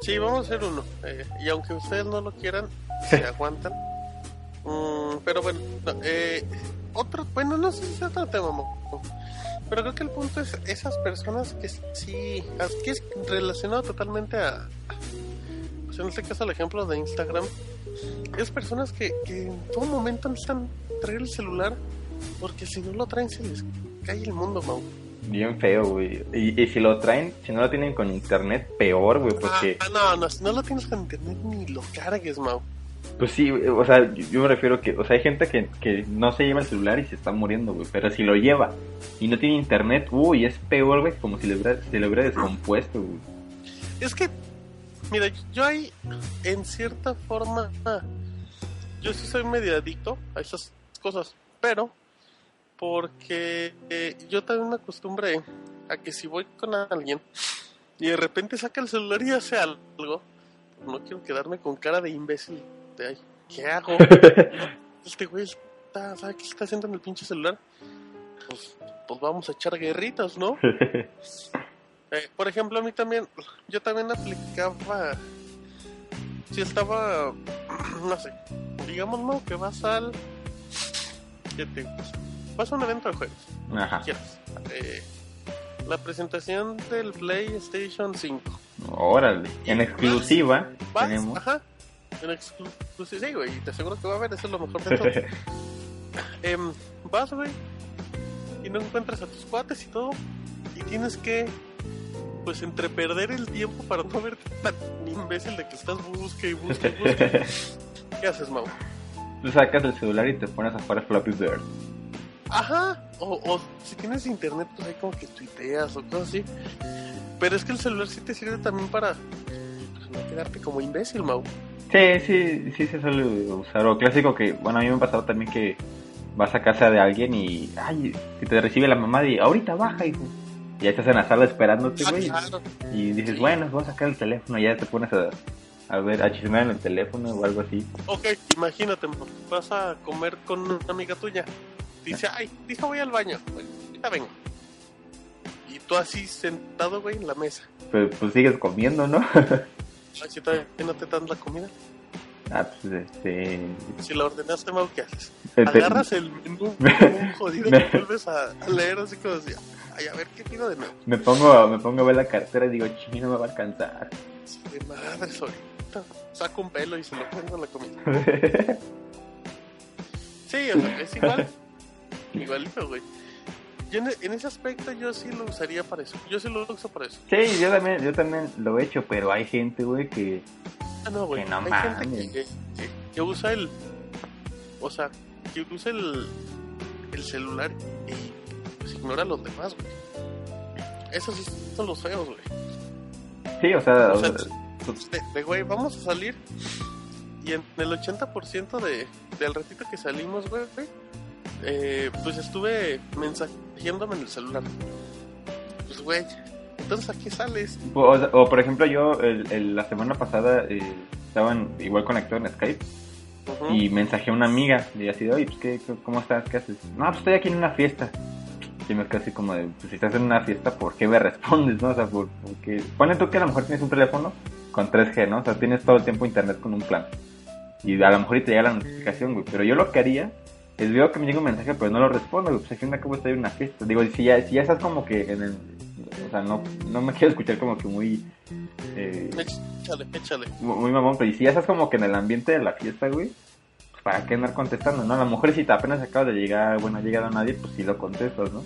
Sí, vamos a hacer uno. eh, y aunque ustedes no lo quieran, se aguantan. Mm, pero bueno, no, eh, otro, bueno, no sé si es otro tema, pero creo que el punto es esas personas que sí, que es relacionado totalmente a, pues en este caso el ejemplo de Instagram, es personas que, que en todo momento necesitan traer el celular porque si no lo traen se les cae el mundo, Mau. Bien feo, güey. Y, y si lo traen, si no lo tienen con internet, peor, güey, porque... Ah, no, no, si no lo tienes con internet ni lo cargues, Mau. Pues sí, o sea, yo, yo me refiero que, o sea, hay gente que, que no se lleva el celular y se está muriendo, güey, pero si lo lleva y no tiene internet, uy, es peor, güey, como si le hubiera, se le hubiera descompuesto, güey. Es que, mira, yo ahí, en cierta forma, yo sí soy medio adicto a esas cosas, pero porque eh, yo también me acostumbré a que si voy con alguien y de repente saca el celular y hace algo, no quiero quedarme con cara de imbécil. De, ay, ¿qué hago? este güey está, ¿sabe qué está haciendo en el pinche celular? Pues, pues vamos a echar guerritas, ¿no? Eh, por ejemplo, a mí también, yo también aplicaba, si estaba, no sé, digamos, no, que vas al, ¿qué te gusta? Vas a un evento de juegos, Ajá. quieras, eh, la presentación del PlayStation 5. Órale. En exclusiva Vas, tenemos... ajá, en exclusiva, sí, güey, te aseguro que va a haber, eso es lo mejor de todo. Em, vas, güey, y no encuentras a tus cuates y todo, y tienes que, pues, entre perder el tiempo para no verte tan imbécil de que estás busque y busque y busque. ¿Qué haces, Mau? Tú sacas el celular y te pones a jugar Flappy Bird. Ajá, o, o si tienes internet, pues ahí como que tuiteas o cosas así. Pero es que el celular sí te sirve también para, para no quedarte como imbécil, Mau. Sí, sí, sí se suele usar. O clásico que, bueno, a mí me ha pasado también que vas a casa de alguien y, ay, si te recibe la mamá y ahorita baja, hijo. Y ya estás en la sala esperándote, Ah, güey. claro. Y dices, Sí. bueno, voy a sacar el teléfono y ya te pones a, a ver, a chismear en el teléfono o algo así. Ok, imagínate, vas a comer con una amiga tuya. Dice, ay, dijo voy al baño. Bueno, ahorita vengo. Y tú así sentado, güey, en la mesa. Pero pues sigues comiendo, ¿no? Ay, si todavía no te dan la comida. ah, pues este... Si la ordenaste, Mau, ¿qué haces? te- te- Agarras el menú un jodido Me- y vuelves a, a leer así como decía. Ay, a ver, ¿qué pido de nuevo? me pongo, me pongo a ver la cartera y digo, chino, no me va a alcanzar. De madre, ahorita saco un pelo y se lo pongo en la comida. Sí, o sea, es igual. Igualito, güey. Yo en, en ese aspecto yo sí lo usaría para eso. Yo sí lo uso para eso. sí, yo también, yo también lo he hecho, pero hay gente, güey, que... Ah, no, güey. Que no Hay gente mames. que, que- que usa el. O sea, que usa el, el celular y ignora a los demás, güey. Esos sí son los feos, güey. Sí, o sea, O sea, De, de, güey, vamos a salir. Y en el 80% de, del ratito que salimos, güey, eh, pues estuve mensajeándome en el celular. Pues, güey, entonces aquí sales. O, o, por ejemplo, yo el- el- la semana pasada eh, estaban igual conectado en Skype y mensajé a una amiga y así de, oye, pues, ¿qué, qué- ¿cómo estás? ¿Qué haces? No, pues estoy aquí en una fiesta. Me así como de, pues si estás en una fiesta, ¿por qué me respondes, no? O sea, por, porque... Ponle tú que a lo mejor tienes un teléfono con 3G, ¿no? O sea, tienes todo el tiempo internet con un plan. Y a lo mejor te llega la notificación, güey. Pero yo lo que haría es veo que me llega un mensaje, pero no lo respondo, güey. Pues aquí me acabo de estar en una fiesta. Digo, si ya, si ya estás como que en el... O sea, no, no me quiero escuchar como que muy... Eh, Échale, échale. muy mamón, pero si ya estás como que en el ambiente de la fiesta, güey, para qué andar contestando, ¿no? A lo mejor si te apenas acabas de llegar, bueno, ha llegado nadie, pues sí lo contestas, ¿no?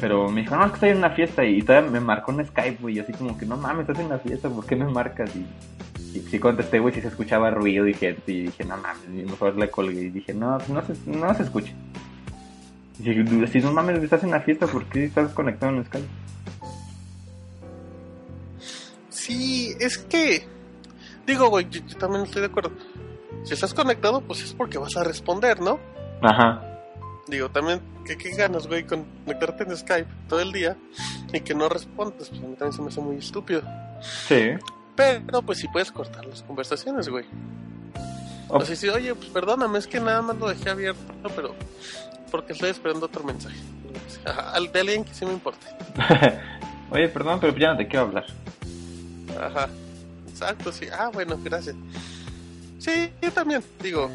Pero me dijo, no, es que estoy en una fiesta y todavía me marcó en Skype, güey, así como que, no mames, estás en una fiesta, ¿por qué me marcas? Y, y sí contesté, güey, si se escuchaba ruido y gente, y dije, no mames, y mejor le colgué y dije, no, no se, no se escucha. Y dije, si no mames, estás en una fiesta, ¿por qué estás conectado en Skype? Sí, es que. Digo, güey, yo también estoy de acuerdo. Si estás conectado, pues es porque vas a responder, ¿no? Ajá. Digo, también, ¿qué, qué ganas, güey, conectarte en Skype todo el día y que no respondas? Pues a mí también se me hace muy estúpido. Sí. Pero, pues sí puedes cortar las conversaciones, güey. Oh. O sea, sí, oye, pues perdóname, es que nada más lo dejé abierto, pero porque estoy esperando otro mensaje. Ajá, al de alguien que sí me importe. Oye, perdón, pero ya no te quiero hablar. Ajá, exacto, sí. Ah, bueno, gracias. Sí, yo también, digo.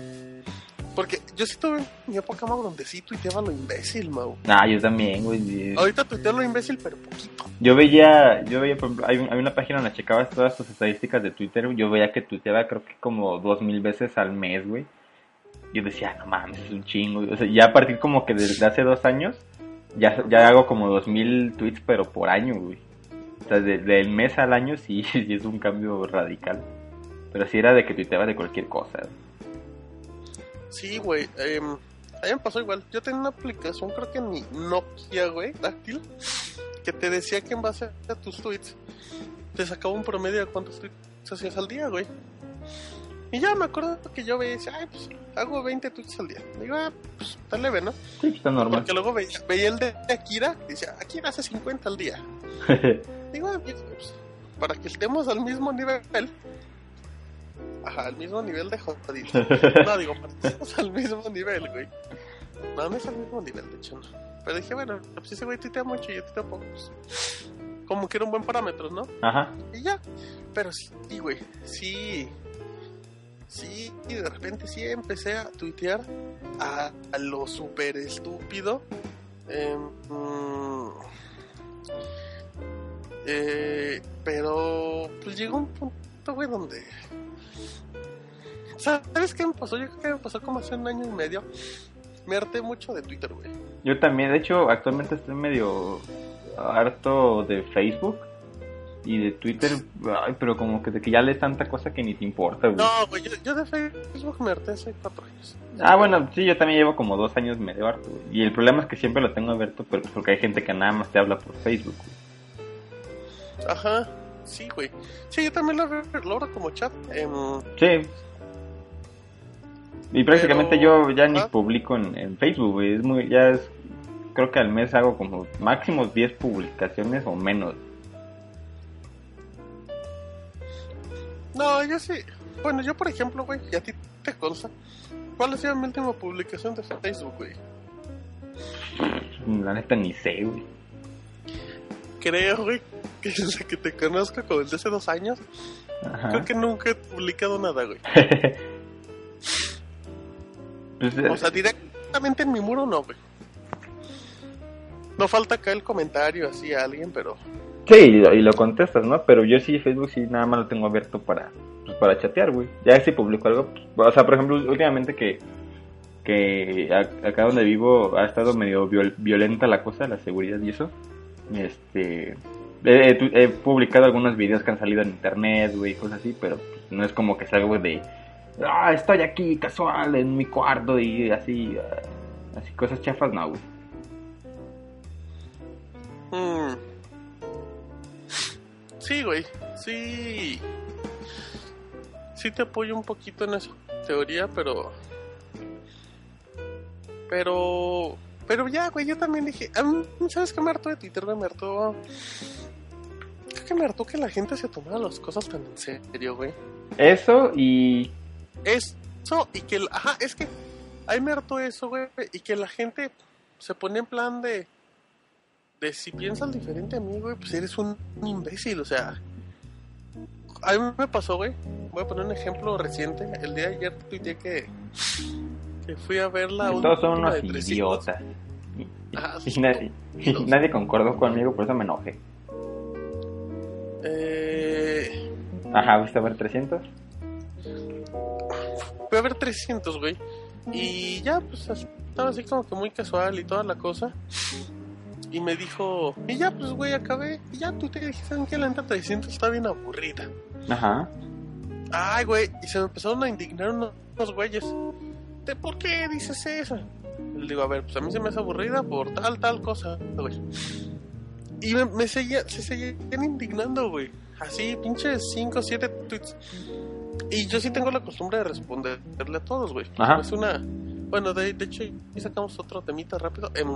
Porque yo sí tuve mi época, Mau, donde sí tuiteaba lo imbécil, Mau. Ah, yo también, güey. Ahorita tuiteo lo imbécil, pero poquito. Yo veía, yo veía, por ejemplo, hay, hay una página donde checabas todas tus estadísticas de Twitter, yo veía que tuiteaba creo que como dos mil veces al mes, güey. Yo decía, no mames, es un chingo. güey". O sea, ya a partir como que desde hace dos años, ya, ya hago como dos mil tweets, pero por año, güey. O sea, de- del mes al año sí, sí es un cambio radical. Pero sí era de que tuiteaba de cualquier cosa. Sí, güey. em, a mí me pasó igual. Yo tenía una aplicación, creo que en mi Nokia, güey, táctil, que te decía que en base a tus tweets te sacaba un promedio de cuántos tweets hacías al día, güey. Y ya me acuerdo que yo veía y decía, ay, pues hago 20 tweets al día. Digo, ah, pues está leve, ¿no? Sí, está normal. Porque luego veía, veía el de Akira y decía, Akira hace 50 al día. Digo, ah, pues, para que estemos al mismo nivel. Ajá, al mismo nivel de jodido. No, digo, estemos al mismo nivel, güey. No, no es al mismo nivel, de hecho, no. Pero dije, bueno, pues ese güey tuitea mucho y yo tuiteo poco. Pues, como que era un buen parámetro, ¿no? Ajá. Y ya. Pero sí, güey, sí. Sí, y de repente sí empecé a tuitear a, a lo súper estúpido. Mm, eh, pero pues llegó un punto, güey, donde... ¿Sabes qué me pasó? Yo creo que me pasó como hace un año y medio. Me harté mucho de Twitter, güey. Yo también, de hecho, actualmente estoy medio harto de Facebook y de Twitter, ay, pero como que de que ya lees tanta cosa que ni te importa, güey. No, güey, yo, yo de Facebook me harté hace cuatro años. Ah, bueno, sí, yo también llevo como dos años medio harto, güey. Y el problema es que siempre lo tengo abierto, pero pues porque hay gente que nada más te habla por Facebook, güey. Ajá, sí, güey. Sí, yo también lo, lo abro como chat. Em, Sí. Y prácticamente Pero- yo ya ni ¿Ah? publico en, en Facebook, güey. Es muy, ya es, creo que al mes hago como máximo 10 publicaciones o menos. no, yo sí. Bueno, yo por ejemplo, güey, y a ti te consta. ¿Cuál ha sido mi última publicación de Facebook, güey? La neta ni sé, güey. Creo, güey, que desde que te conozco como desde hace dos años, Ajá. creo que nunca he publicado nada, güey. Pues, O sea, directamente en mi muro no, güey. No falta acá el comentario así a alguien, pero... Sí, y lo, y lo contestas, ¿no? Pero yo sí, Facebook sí, nada más lo tengo abierto para, pues, para chatear, güey. Ya si publico algo, pues, o sea, por ejemplo, últimamente que, que a- acá donde vivo ha estado medio viol- violenta la cosa, la seguridad y eso. Este, he, he tu- he publicado algunos videos que han salido en internet, güey, cosas así, pero pues, no es como que salga, güey, de, ah, estoy aquí casual en mi cuarto y así, ah, así cosas chafas, no, güey. mm. Sí, güey, sí. sí te apoyo un poquito en esa teoría, pero. Pero. Pero ya, güey, yo también dije. a mí, ¿Sabes qué me hartó de Twitter? Me hartó. Creo que me hartó que la gente se tomara las cosas tan en serio, güey. Eso y. Eso, y que. el- Ajá, es que. Ahí me hartó eso, güey. Y que la gente se pone en plan de. De si piensas diferente a mí, güey, pues eres un, un imbécil, o sea. A mí me pasó, güey. Voy a poner un ejemplo reciente. El día de ayer tuiteé que. Que fui a ver la Todos son unos idiotas. Y, nadie, y nadie concordó conmigo, por eso me enojé. Eh. Ajá, ¿viste a ver 300? Fui a ver 300, güey. Y ya, pues estaba así como que muy casual y toda la cosa. Y me dijo, y ya, pues, güey, acabé. Y ya tú te dijiste, ¿saben qué? La neta 300 está bien aburrida. Ajá. Ay, güey, y se me empezaron a indignar unos, unos güeyes. ¿De por qué dices eso? Le digo, a ver, pues a mí se me hace aburrida por tal, tal cosa, güey. Y me, me seguía, se seguían indignando, güey. Así, pinches 5 o 7 tweets. Y yo sí tengo la costumbre de responderle a todos, güey. Es una... Bueno, de, de hecho, y sacamos otro temita rápido. Em,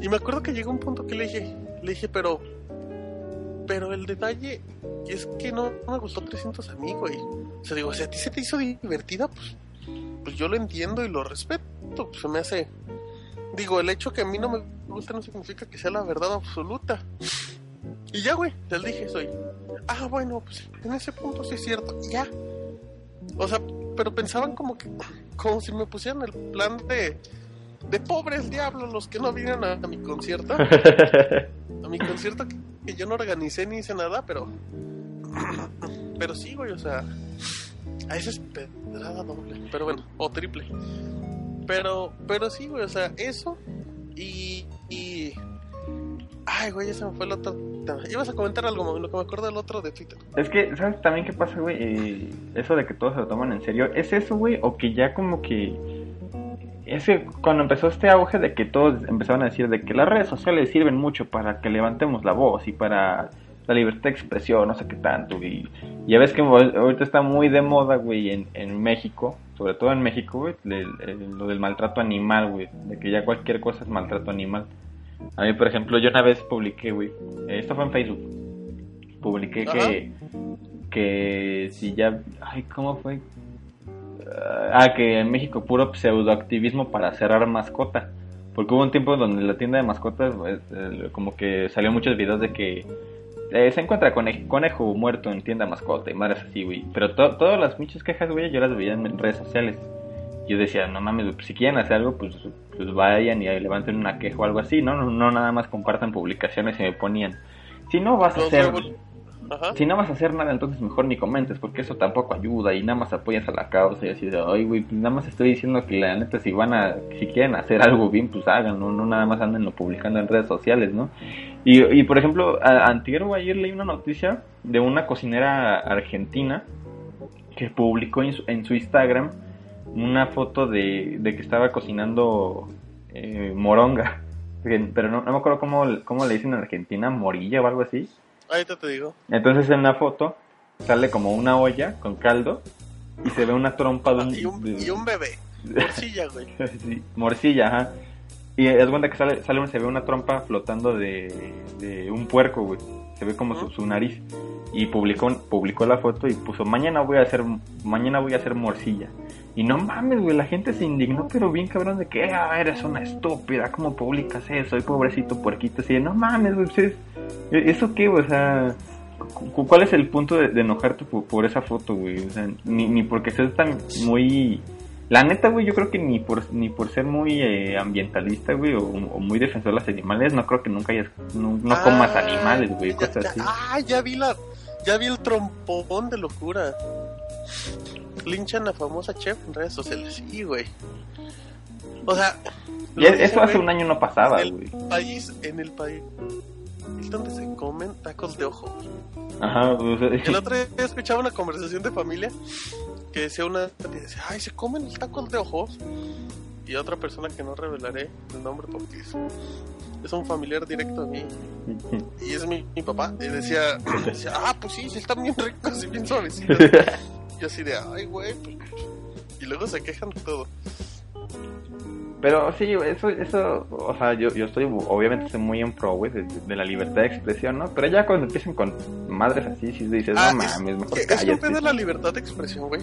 y me acuerdo que llegó un punto que le dije, le dije, pero... Pero el detalle es que no, no me gustó 300 a mí, güey. O sea, digo, si a ti se te hizo divertida, pues, pues yo lo entiendo y lo respeto. Pues se me hace... Digo, el hecho que a mí no me gusta no significa que sea la verdad absoluta. Y ya, güey, les dije, soy. Ah, bueno, pues en ese punto sí es cierto. Ya. O sea, pero pensaban como que, como si me pusieran el plan de, de pobres diablos los que no vinieron a, a mi concierto. A mi concierto que, que yo no organicé ni hice nada, pero. Pero sí, güey, o sea. A esa es pedrada doble. Pero bueno, o triple. Pero, pero sí, güey, o sea, eso. Y. y Ay, güey, ese me fue el otro. Tema. Ibas a comentar algo, lo que me acuerdo del otro de Twitter. Es que, ¿sabes también qué pasa, güey? Eh, eso de que todos se lo toman en serio. ¿Es eso, güey? O que ya como que... Ese, cuando empezó este auge de que todos empezaron a decir de que las redes sociales sirven mucho para que levantemos la voz y para la libertad de expresión, no sé qué tanto. Y ya ves que ahorita está muy de moda, güey, en, en México, sobre todo en México, güey, lo del maltrato animal, güey. De que ya cualquier cosa es maltrato animal. A mí, por ejemplo, yo una vez publiqué, güey, eh, esto fue en Facebook, publiqué Ajá. que, que si ya, ay, ¿cómo fue? Ah, que en México puro pseudoactivismo para cerrar mascota. Porque hubo un tiempo donde la tienda de mascotas, pues, eh, como que salió muchos videos de que eh, se encuentra conejo, conejo muerto en tienda mascota y madres así, güey. Pero to- todas las muchas quejas, güey, yo las veía en redes sociales. Yo decía, no mames, pues, si quieren hacer algo, pues, pues vayan y levanten una queja o algo así, ¿no? No, no nada más compartan publicaciones y me ponían. Si no vas a hacer... Ajá. Si no vas a hacer nada, entonces mejor ni comentes, porque eso tampoco ayuda y nada más apoyas a la causa y así de, ay, güey, pues nada más estoy diciendo que la neta, si van a, si quieren hacer algo bien, pues hagan, no, no nada más anden publicando en redes sociales, ¿no? Y, y por ejemplo, a- antier o ayer leí una noticia de una cocinera argentina que publicó en su, en su Instagram una foto de, de que estaba cocinando eh, moronga, pero no, no me acuerdo cómo, cómo le dicen en Argentina, morilla o algo así. Ahorita te digo. Entonces en la foto sale como una olla con caldo y se ve una trompa de un, Y un, de- y un bebé. Morcilla, güey. sí, morcilla, ajá. Y es cuenta que sale, sale se ve una trompa flotando de, de un puerco, güey. Se ve como su, su nariz. Y publicó, publicó la foto y puso mañana voy a hacer mañana voy a hacer morcilla. Y no mames, güey, la gente se indignó, pero bien cabrón de que ah, eres una estúpida, ¿cómo publicas eso? Y pobrecito puerquito, así de, no mames, güey, pues es- ¿eso qué, güey? O sea, cu- ¿cuál es el punto de, de enojarte por, por esa foto, güey? O sea, ni, ni porque seas tan muy... La neta, güey, yo creo que ni por, ni por ser muy eh, ambientalista, güey, o, o muy defensor de los animales, no creo que nunca hayas, no, no comas Ah, animales, güey, cosas así. Ah, ya vi la, ya vi el trompón de locura. Linchan a famosa chef en redes sociales. Sí, güey. O sea, Y es- eso hace güey, un año no pasaba, en güey. país, en el país donde se comen tacos de ojo. Ajá, sea, El otro día escuchaba una conversación de familia que decía una tía, decía, ay, se comen los tacos de ojos. y otra persona que no revelaré el nombre porque es, es un familiar directo a mí y es mi, mi papá. Y decía, decía, ah, pues sí, sí están bien ricos y bien suavecitos. y así de, ay, güey. pues". Y luego se quejan de todo. Pero sí, eso, eso, o sea, yo, yo estoy, obviamente estoy muy en pro, güey, de, de la libertad de expresión, ¿no? Pero ya cuando empiezan con madres así, sí dices, Ah, no es- mames, mejor Es un pedo cállate. la libertad de expresión, güey.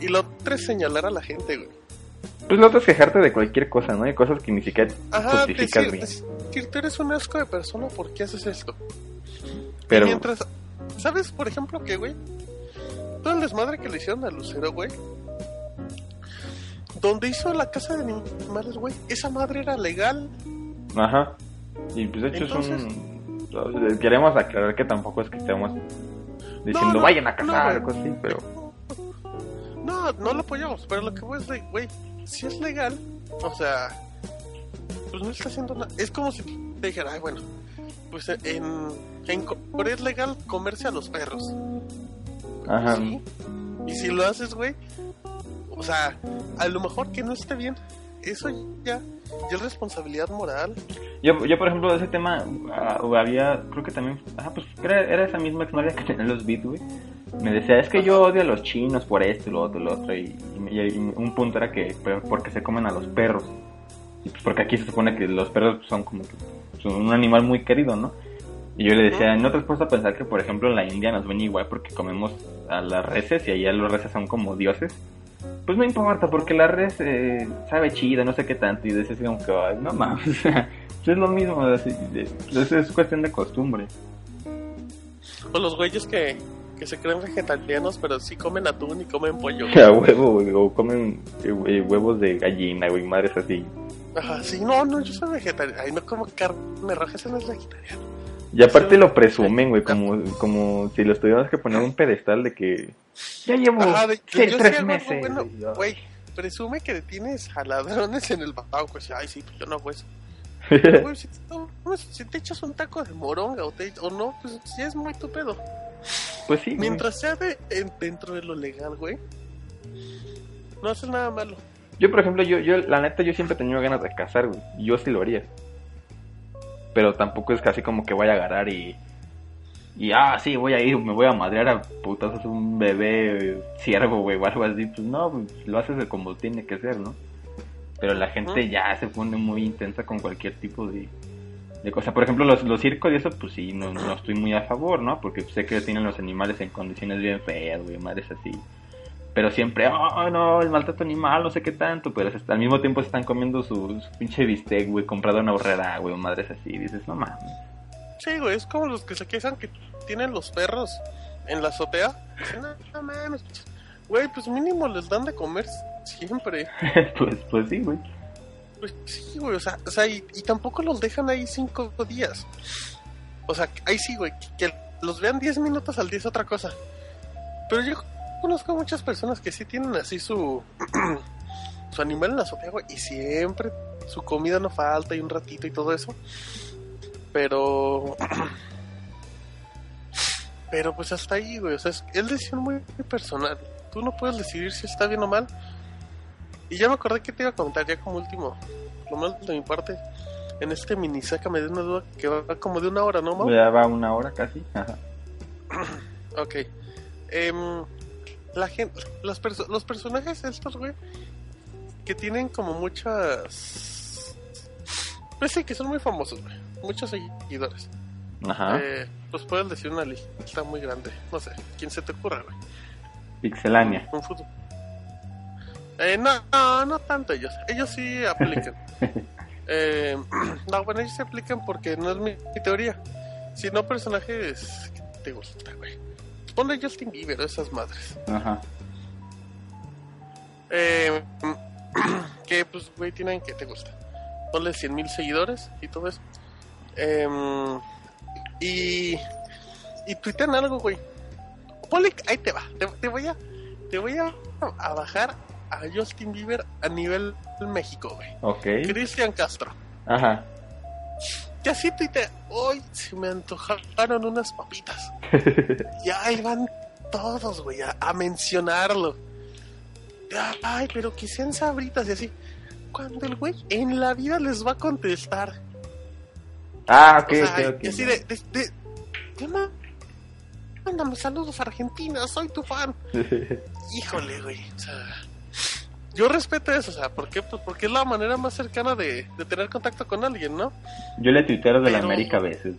Y lo otro es señalar a la gente, güey. Pues lo otro es quejarte de cualquier cosa, ¿no? Hay cosas que ni siquiera Ajá, justificas decir, bien. decir, tú eres un asco de persona, ¿por qué haces esto? Pero, Y mientras, ¿sabes, por ejemplo, que, güey? Todo el desmadre que le hicieron a Lucero, güey. Donde hizo la casa de animales, güey. Esa madre era legal. ajá. Y pues de hecho es un... Queremos aclarar que tampoco es que estemos diciendo, no, vayan a no, cazar, güey. cosas así, pero... No, no lo apoyamos, pero lo que voy es de, güey, si es legal, o sea, pues no está haciendo nada. Es como si te dijera, ay, bueno, pues en, en Corea es legal comerse a los perros. Ajá. Sí. Y si lo haces, güey, o sea, a lo mejor que no esté bien, eso ya, ya es responsabilidad moral. Yo, yo, por ejemplo, de ese tema, ah, había, creo que también, ah, pues era, era esa misma exnovia que tenía los beats, güey. Me decía, es que yo odio a los chinos por esto, y lo otro, y lo otro. Y, y- y un punto era que, porque se comen a los perros. Y pues porque aquí se supone que los perros son como que son un animal muy querido, ¿no? Y yo le decía, ¿no te has puesto a pensar que, por ejemplo, en la India nos ven igual porque comemos a las reses y allá los reses son como dioses? Pues no importa, porque la res eh, sabe chida, no sé qué tanto. Y dices como que, ay, no mames, o sea, es lo mismo, así, es, es cuestión de costumbre. O los güeyes que, que se creen vegetarianos, pero sí comen atún y comen pollo. A huevo, güey, o comen eh, eh, huevos de gallina, güey, madres así. Ajá, sí, no, no, yo soy vegetariano. Ay, no como carne roja, eso no es vegetariano. Y aparte lo presumen, güey, como, como si los tuviéramos que poner en un pedestal de que ya llevo Ajá, de que seis- yo tres meses. bueno, güey, presume que tienes a ladrones en el banco. Pues, ay, sí, pues yo no hago eso. Güey, si, no, si te echas un taco de moronga o, te- o no, pues sí es muy tu pedo. pues sí, güey. Mientras sea de, en- dentro de lo legal, güey, no haces nada malo. Yo, por ejemplo, yo, yo, la neta, yo siempre he tenido ganas de cazar, güey. y Yo sí lo haría. Pero tampoco es casi como que vaya a agarrar y. Y, ah, sí, voy a ir, me voy a madrear a putazos un bebé ciervo, güey, o algo así. Pues no, pues, lo haces como tiene que ser, ¿no? Pero la gente ya se pone muy intensa con cualquier tipo de, de cosa. Por ejemplo, los, los circos y eso, pues sí, no, no estoy muy a favor, ¿no? Porque sé que tienen los animales en condiciones bien feas, güey, madres así. Pero siempre, oh, no, el maltrato animal, no sé qué tanto. Pero al mismo tiempo se están comiendo su, su pinche bistec, güey, comprado en una horrera, güey, o madres así. Dices, no mames. Sí, güey, es como los que se quejan que tienen los perros en la azotea. Dicen, no, no mames. Güey, pues mínimo les dan de comer siempre. pues, pues sí, güey. Pues sí, güey, o sea, o sea y, y tampoco los dejan ahí cinco días. O sea, ahí sí, güey, que, que los vean 10 minutos al día es otra cosa. Pero yo conozco muchas personas que sí tienen así su, su animal en la azotea, güey, y siempre su comida no falta y un ratito y todo eso. Pero... Pero pues hasta ahí, güey, o sea, es, es decisión muy, muy personal. Tú no puedes decidir si está bien o mal. Y ya me acordé que te iba a comentar ya como último, lo mal de mi parte, en este mini sácame de una duda que va como de una hora, ¿no, Mau? Ya va una hora casi. Ajá. Ok. Em, la gente, los, perso- los personajes estos, güey, que tienen como muchas... Pues sí, que son muy famosos, güey. Muchos seguidores. Ajá. Eh, pues puedes decir una lista muy grande. No sé, quién se te ocurra, güey. Pixelania. Un fútbol. Eh, no, no, no tanto ellos. Ellos sí aplican. eh, no, bueno, ellos se aplican porque no es mi, mi teoría. Sino personajes que te gustan, güey. Ponle Justin Bieber, esas madres. Ajá. Eh, que pues, güey, tienen que te gusta. Ponle 100 mil seguidores y todo eso. Em, y. Y tuitean algo, güey. Ponle, ahí te va. Te, te voy a. Te voy a, a bajar a Justin Bieber a nivel México, güey. Ok. Cristian Castro. Ajá. Que así tuitea. Hoy se me antojaron unas papitas. y ahí van todos, güey, a, a mencionarlo. Ay, pero que sean sabritas y así. cuando el güey en la vida les va a contestar. Ah, ok, o sea, y así de, de, de- ¿qué más? Mándame saludos Argentina, soy tu fan. Híjole, güey. O sea, yo respeto eso, o sea, ¿por qué? Pues porque es la manera más cercana de, de tener contacto con alguien, ¿no? Yo le tuiteo a los de la Pero- América a veces.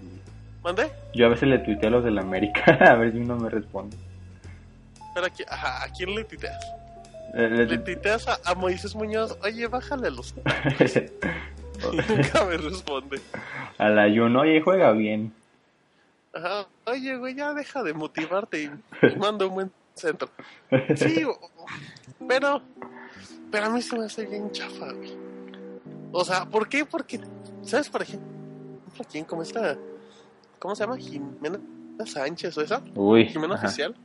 ¿Mandé? Yo a veces le tuiteo a los de la América a ver si uno me responde. Pero aquí, ajá, ¿a quién le titeas? Eh, le Le a, a Moisés Muñoz, oye, bájale a los... Y nunca me responde. a la Jun, oye, juega bien. Ajá, oye, güey, ya deja de motivarte y, y manda un buen centro. Sí, pero, pero a mí se me hace bien chafa, güey. O sea, ¿por qué? Porque, ¿sabes? Por ejemplo, ¿quién? ¿Cómo está? ¿Cómo se llama? Jimena Sánchez o esa. Uy. Jimena ajá. Oficial.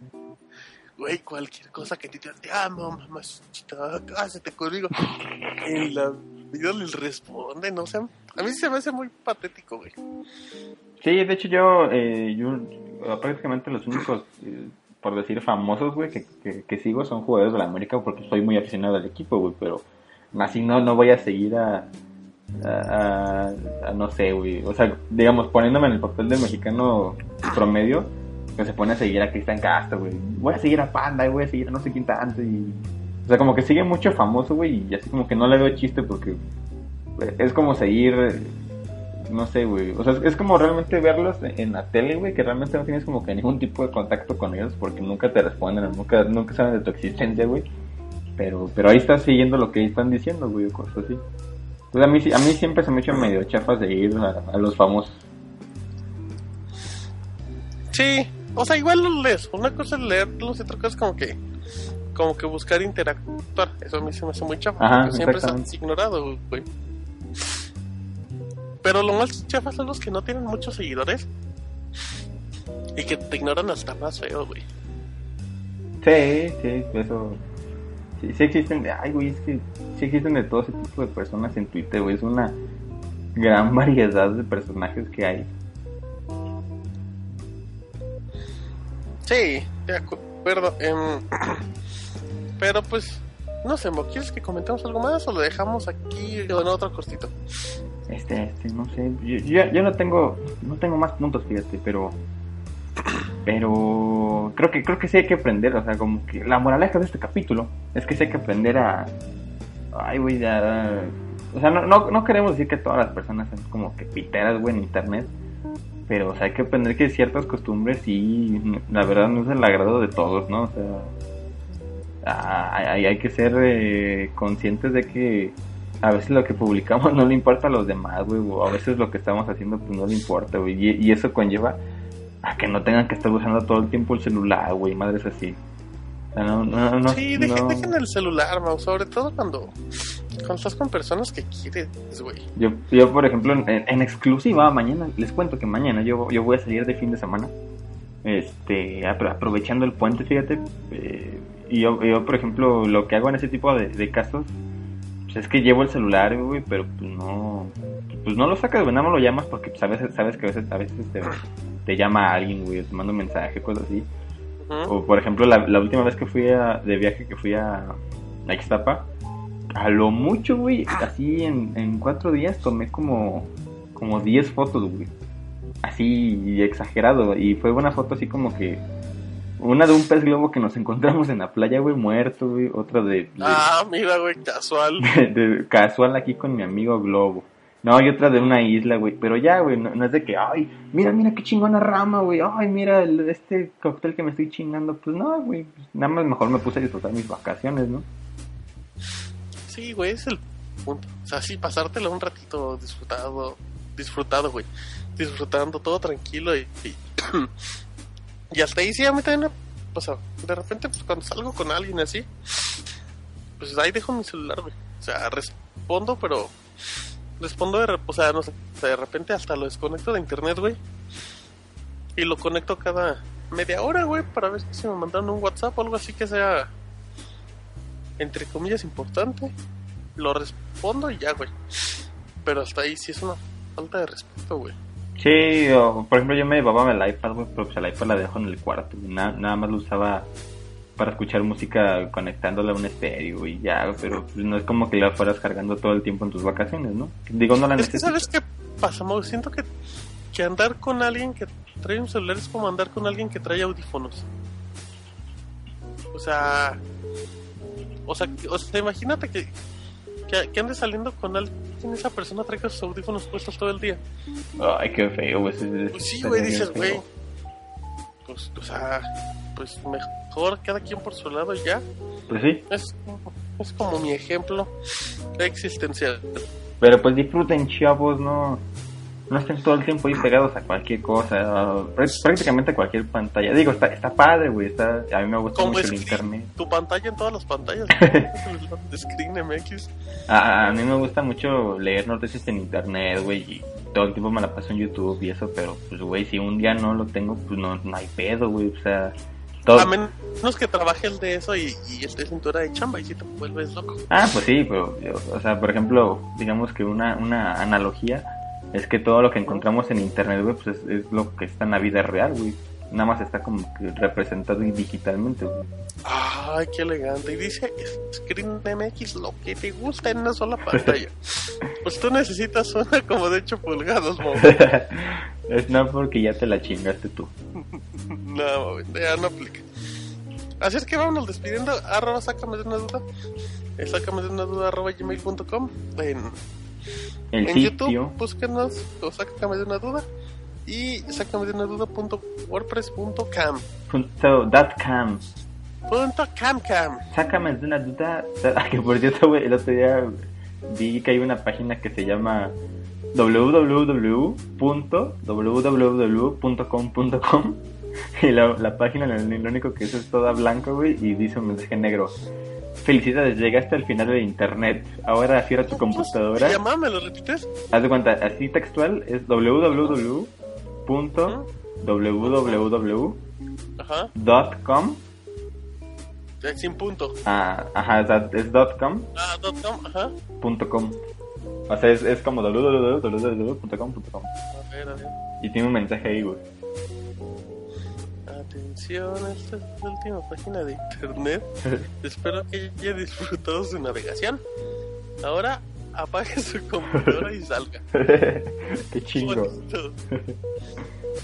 Güey, cualquier cosa que te diga, te amo, mamacita, cásate conmigo. En la vida les responde, no sé. A mí se me hace muy patético, güey. Sí, de hecho yo, eh, yo eh, prácticamente los únicos, eh, por decir famosos, güey, que, que, sigo son jugadores de la América porque soy muy aficionado al equipo, güey, pero así no, no voy a seguir a, a, a- a no sé, güey, o sea, digamos, poniéndome en el papel de mexicano promedio, que se pone a seguir a Cristian Castro, güey, voy a seguir a Panda y voy a seguir a no sé quién tanto y... O sea, como que sigue mucho famoso, güey, y así como que no le veo chiste porque es como seguir no sé, güey. O sea, es, es como realmente verlos en la tele, güey, que realmente no tienes como que ningún tipo de contacto con ellos porque nunca te responden, nunca, nunca saben de tu existencia, güey. Pero, pero ahí estás siguiendo lo que están diciendo, güey, o cosas así. Entonces a mí, a mí siempre se me ha hecho medio chafas de ir a, a los famosos. Sí, o sea, igual los lees. Una cosa es leerlos y otra cosa es como que como que buscar interactuar. Eso a mí se me hace muy chafa. Ajá, siempre estás ignorado, güey. Pero lo más chafa son los que no tienen muchos seguidores y que te ignoran hasta más feo, güey. Sí, sí, eso. Sí, sí existen, de- ay, güey, es que sí existen de todo ese tipo de personas en Twitter, güey. Es una gran variedad de personajes que hay. Sí, de acuerdo. em, pero pues, no sé, Mo, ¿quieres que comentemos algo más o lo dejamos aquí en otro cortito? Este, este, no sé, yo, yo, no tengo, no tengo más puntos, fíjate, pero, pero creo que, creo que sí hay que aprender, o sea, como que la moraleja de este capítulo es que sí hay que aprender a, ay, güey, ya, o sea, no, no, no queremos decir que todas las personas son como que piteras, güey, en internet, pero, o sea, hay que aprender que ciertas costumbres sí, la verdad no es el agrado de todos, ¿no? O sea, hay, hay que ser eh, conscientes de que a veces lo que publicamos no le importa a los demás, güey, o a veces lo que estamos haciendo pues no le importa, güey, y, y eso conlleva a que no tengan que estar usando todo el tiempo el celular, güey, madres así. O sea, no, no, no, sí, dejen, el celular, Mau, sobre todo cuando, cuando estás con personas que quieres, güey. Yo, yo, por ejemplo, en, en exclusiva, mañana, les cuento que mañana yo, yo voy a salir de fin de semana, este, apro- aprovechando el puente, fíjate, eh, y yo, yo, por ejemplo, lo que hago en ese tipo de, de casos, pues es que llevo el celular, güey, pero pues no, pues no lo sacas, güey, nada más lo llamas porque pues, a veces, sabes que a veces, a veces te, te llama alguien, güey, te manda un mensaje, cosas así. O por ejemplo, la, la última vez que fui a- de viaje, que fui a, a Ixtapa, a lo mucho, güey, así en, en cuatro días tomé como, como 10 fotos, güey. Así exagerado. Y fue una foto así como que... Una de un pez globo que nos encontramos en la playa, güey, muerto, güey. Otra de, de- Ah, mira, güey, casual. de- de casual aquí con mi amigo Globo. No, y otra de una isla, güey. Pero ya, güey, no, no es de que, ay, mira, mira qué chingona rama, güey. Ay, mira el- este cóctel que me estoy chingando. Pues no, güey. pues nada más mejor me puse a disfrutar mis vacaciones, ¿no? Sí, güey, es el punto. O sea, sí, pasártelo un ratito disfrutado, disfrutado, güey. Disfrutando todo tranquilo y, y, y hasta ahí sí, a mí también, me- o sea, de repente, pues cuando salgo con alguien así, pues ahí dejo mi celular, güey. O sea, respondo, pero respondo de, re- o sea, no sé, de repente hasta lo desconecto de internet, güey. Y lo conecto cada media hora, güey, para ver si me mandaron un WhatsApp o algo así que sea, entre comillas, importante. Lo respondo y ya, güey. Pero hasta ahí sí es una falta de respeto, güey. Sí, o, por ejemplo, yo me llevaba el iPad, güey, pero pues el iPad la dejo en el cuarto. nada más lo usaba para escuchar música conectándola a un estéreo y ya, pero pues, no es como que la fueras cargando todo el tiempo en tus vacaciones, ¿no? Digo, no la Es que necesitas. ¿sabes qué pasa, Mau? Siento que, que andar con alguien que trae un celular es como andar con alguien que trae audífonos. O sea... O sea, o sea imagínate que, que, que andes saliendo con alguien esa persona traiga sus audífonos puestos todo el día. Ay, qué feo, güey. Pues sí, güey, dices, güey. Pues, o sea, pues mejor cada quien por su lado y ya. Pues sí, Es, es como mi ejemplo existencial. pero pues disfruten, chavos, no, no estén todo el tiempo ahí pegados a cualquier cosa, prácticamente a cualquier pantalla. Digo, está, está padre, güey, está, a mí me gusta mucho el screen, internet. tu pantalla en todas las pantallas. Screen MX. A, a mí me gusta mucho leer noticias en internet, güey, y todo el tiempo me la paso en YouTube y eso, pero pues, güey, si un día no lo tengo, pues no, no hay pedo, güey, o sea, todo... A menos que trabajes de eso y, y estés en tu hora de chamba y si te vuelves loco. Ah, pues sí, pero, o sea, por ejemplo, digamos que una, una analogía es que todo lo que encontramos en internet, güey, pues es, es lo que está en la vida real, güey. Nada más está como que representado digitalmente, güey. Ay, qué elegante. Y dice Screen MX lo que te gusta en una sola pantalla. Pues tú necesitas una como de 8 pulgadas, es no porque ya te la chingaste tú. No, ya no aplica. Así es que vámonos despidiendo. Arroba sácame de una duda. Eh, sácame de una duda arroba gmail.com. En, El en sitio, YouTube, búsquenos o sácame de una duda. Y sácame de una duda punto wordpress.cam. punto com. Punto camcam. Sácame de una duda. Que por cierto, el otro día vi que hay una página que se llama www.www.com.com y la, la página lo, lo único que es es toda blanca, güey, y dice un mensaje negro. Felicidades, llegaste al final de internet. Ahora cierra tu computadora. Llamá, ¿me lo repites? Haz de cuenta, así textual es www.www.com. Eh, Sin punto. Ah, ajá, es dot .com. Ah, dot com. Ajá. punto com. O sea, es, es como www.com.com. A ver, a ver. Y tiene un mensaje ahí, güey. Atención, esta es la última página de internet. Espero que haya disfrutado su navegación. Ahora apague su computadora y salga. Qué chingo.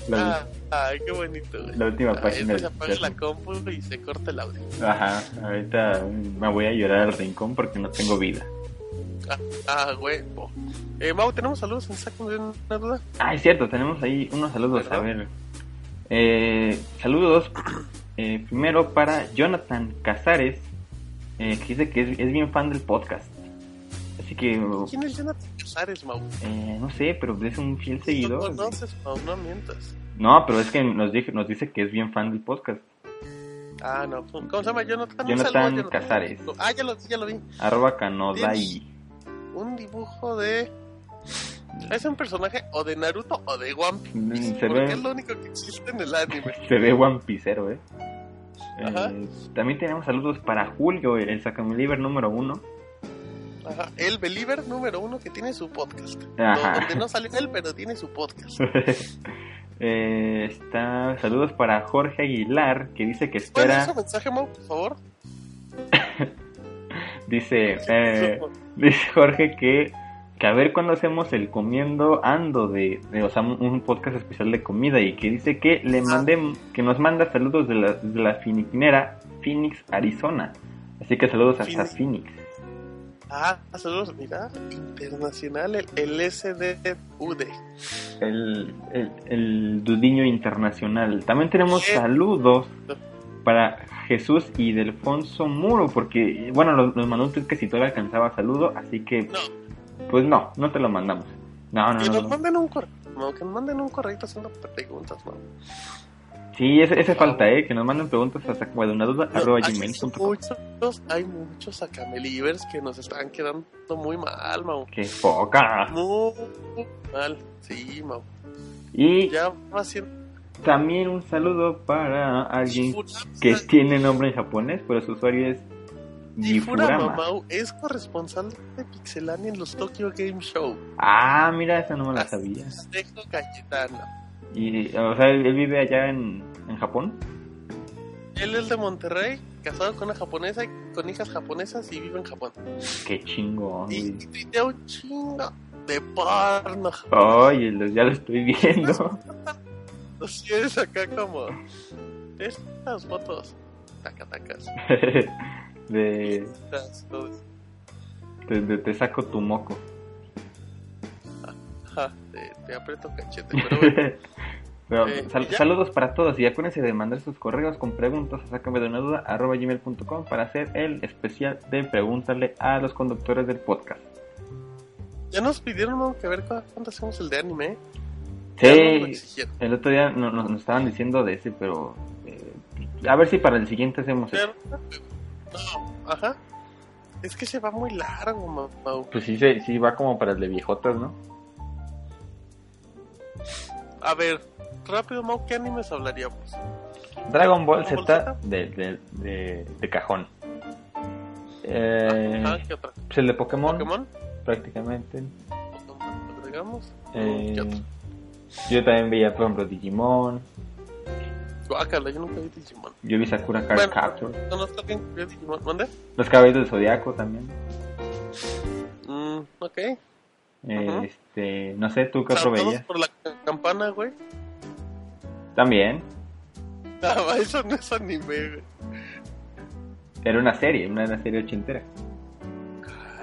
La- Ah, ay, qué bonito. güey. La última Ah, página se de- apaga la compu y se corta el audio. Ajá, ahorita me voy a llorar al rincón porque no tengo vida. Ah, ah huevo. Eh, Mau, ¿tenemos saludos en Sácame de una duda? Ah, es cierto, tenemos ahí unos saludos. A ver. Eh, saludos. eh, primero para Jonathan Casares, eh, que dice que es, es bien fan del podcast. Así que, ¿Quién es Jonathan Casares, Mau? eh, no sé, pero es un fiel No seguidor. conoces, Mau, no mientas. No, pero es que nos, dije, nos dice que es bien fan del podcast. Ah, no. ¿Cómo se llama Jonathan? Jonathan saludo Casares. Ah, ya lo, ya lo vi. Arroba Kanodai. Un dibujo de... ¿Es un personaje o de Naruto o de One Piece? Mm, se Porque ve- es lo único que existe en el anime. Se ve One Piecero, ¿eh? Ajá. Eh, También tenemos saludos para Julio, el Sacameliver número uno. Ajá, el believer número uno que tiene su podcast. Ajá. Donde no salió él, pero tiene su podcast. Eh, está saludos para Jorge Aguilar, que dice que ¿Puedes espera, su mensaje, Mau, por favor? dice, eh, dice Jorge que, que a ver cuándo hacemos el comiendo ando de, de, o sea, un- podcast especial de comida y que dice que le mandé, que nos manda saludos de la, de la finiquinera Phoenix, Arizona. Así que saludos hasta Phoenix. Phoenix. Ah, saludos, mira, internacional, el, el SDUD. el, el, el Dudiño Internacional. También tenemos saludos para Jesús y Delfonso Muro, porque, bueno, nos, nos mandó un tweet que si todavía alcanzaba saludo, así que, No, pues no, no te lo mandamos. No, no, que no. nos no. manden un correo, no, que nos manden un correo haciendo preguntas, ¿no? Sí, ese, ese falta, ¿eh? Que nos manden preguntas hasta como de una duda, No, arroba hay gmail.com. muchos, hay muchos acamelivers que nos están quedando muy mal, Mau. ¡Qué poca! Muy mal, sí, Mau. Y Ya va siendo... también un saludo para alguien que tiene nombre en japonés, pero su usuario es Gifurama, Gifurama. Mau, es corresponsal de Pixelania en los Tokyo Game Show. Ah, mira, esa no me la sabía. Dejo Cayetano. Y, o sea, él, él vive allá en, en Japón. Él es de Monterrey casado con una japonesa con hijas japonesas y vive en Japón. Qué chingón, Y, tuitea un chingo de porno. Oye, lo- ya lo estoy viendo. Así es acá como estas fotos tacatacas. de, de- de- te saco tu moco. Ajá, te, te aprieto cachete. Pero bueno, Pero, Eh, sal- ¿ya? saludos para todos y acuérdense de mandar sus correos con preguntas a sácame de una duda arroba gmail.com para hacer el especial de pregúntale a los conductores del podcast. ya nos pidieron ¿no? que ver cu- cuándo hacemos el de anime. Nos Sí, el otro día no- no- nos, estaban diciendo de ese, pero eh, a ver si para el siguiente hacemos eso. No, ajá. Es que se va muy largo, ma- Mau. Pues sí, se- sí va como para el de viejotas, ¿no? A ver, rápido, Mau, ¿qué animes hablaríamos? Dragon Ball Ball Z de, de, de, de cajón. Eh, Ajá, ¿qué otra? pues el de Pokémon, ¿Pokémon? prácticamente. Pokémon, ¿lo agregamos? Eh, ¿Qué otro? yo también veía, por ejemplo, Digimon. Guácala, yo nunca vi Digimon. Yo vi Sakura Card Bueno, Capture. ¿Conozco a alguien que vio Digimon? ¿Mande? Los Caballeros del Zodiaco también. Mm, ok. Eh. Este, no sé, ¿tú qué otro veías? por la campana, güey. También. Ah, eso no es anime, güey. Era una serie, una, una serie ochentera.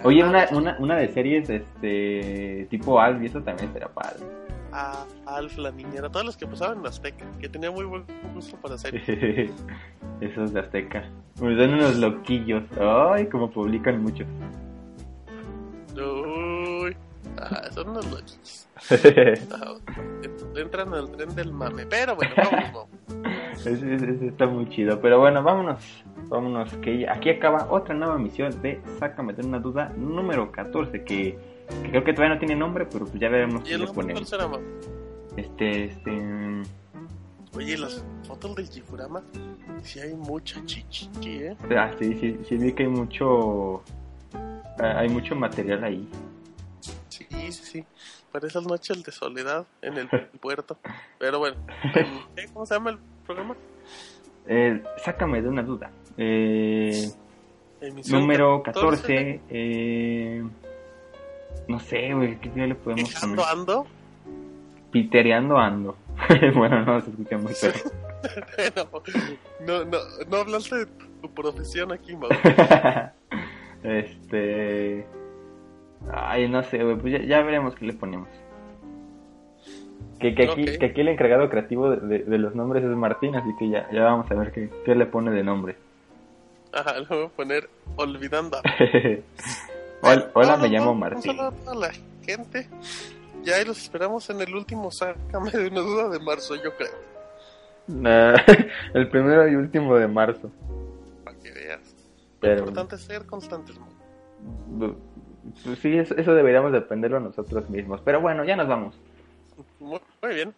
Oye, una, una, una de series este tipo Alf y eso también estaría padre. Ah, Alf, la niñera. Todas las que pasaban en Azteca. Que tenía muy buen gusto para hacer. Esos de Azteca. Me dan unos loquillos. Ay, como publican mucho. Uy. Ah, son unos. Ah, entran al tren del mame. Pero bueno, vamos, vamos. Ese está muy chido. Pero bueno, vámonos. Vámonos, que aquí acaba otra nueva misión de Sácame de una duda número 14. Que, que creo que todavía no tiene nombre, pero pues ya veremos ¿Y qué le ponemos. será, Mau? Este, este. Oye, las fotos del Jifurama. Sí hay mucha chichi, ¿eh? Ah, sí, sí, sí, vi que hay mucho. ah, Hay mucho material ahí. Sí, sí, sí. Para esas noches de soledad en el puerto. Pero bueno. ¿qué? ¿Cómo se llama el programa? Eh, sácame de una duda. Eh, número 14. Eh, no sé, güey, ¿qué le podemos poner? ando. Pitereando ando. bueno, no se escucha muy feo. no, no, no hablaste de tu profesión aquí, Mau. este. Ay, no sé, güey, pues ya, ya veremos qué le ponemos. Que, que, aquí, que aquí el encargado creativo de, de- de los nombres es Martín, así que ya, ya vamos a ver qué, qué le pone de nombre. Ajá, le voy a poner olvidando. Hola, hola, No, no, me llamo Martín. Un saludo a toda la gente. Ya ahí los esperamos en el último Sácame de una duda de marzo, yo creo. Nah, el primero y último de marzo. Para que veas. Lo importante es ser constantes, pues sí, eso, eso deberíamos dependerlo nosotros mismos. Pero bueno, ya nos vamos. Muy, muy bien.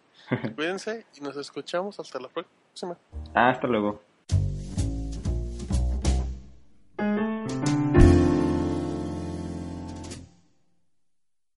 Cuídense y nos escuchamos hasta la próxima. Hasta luego.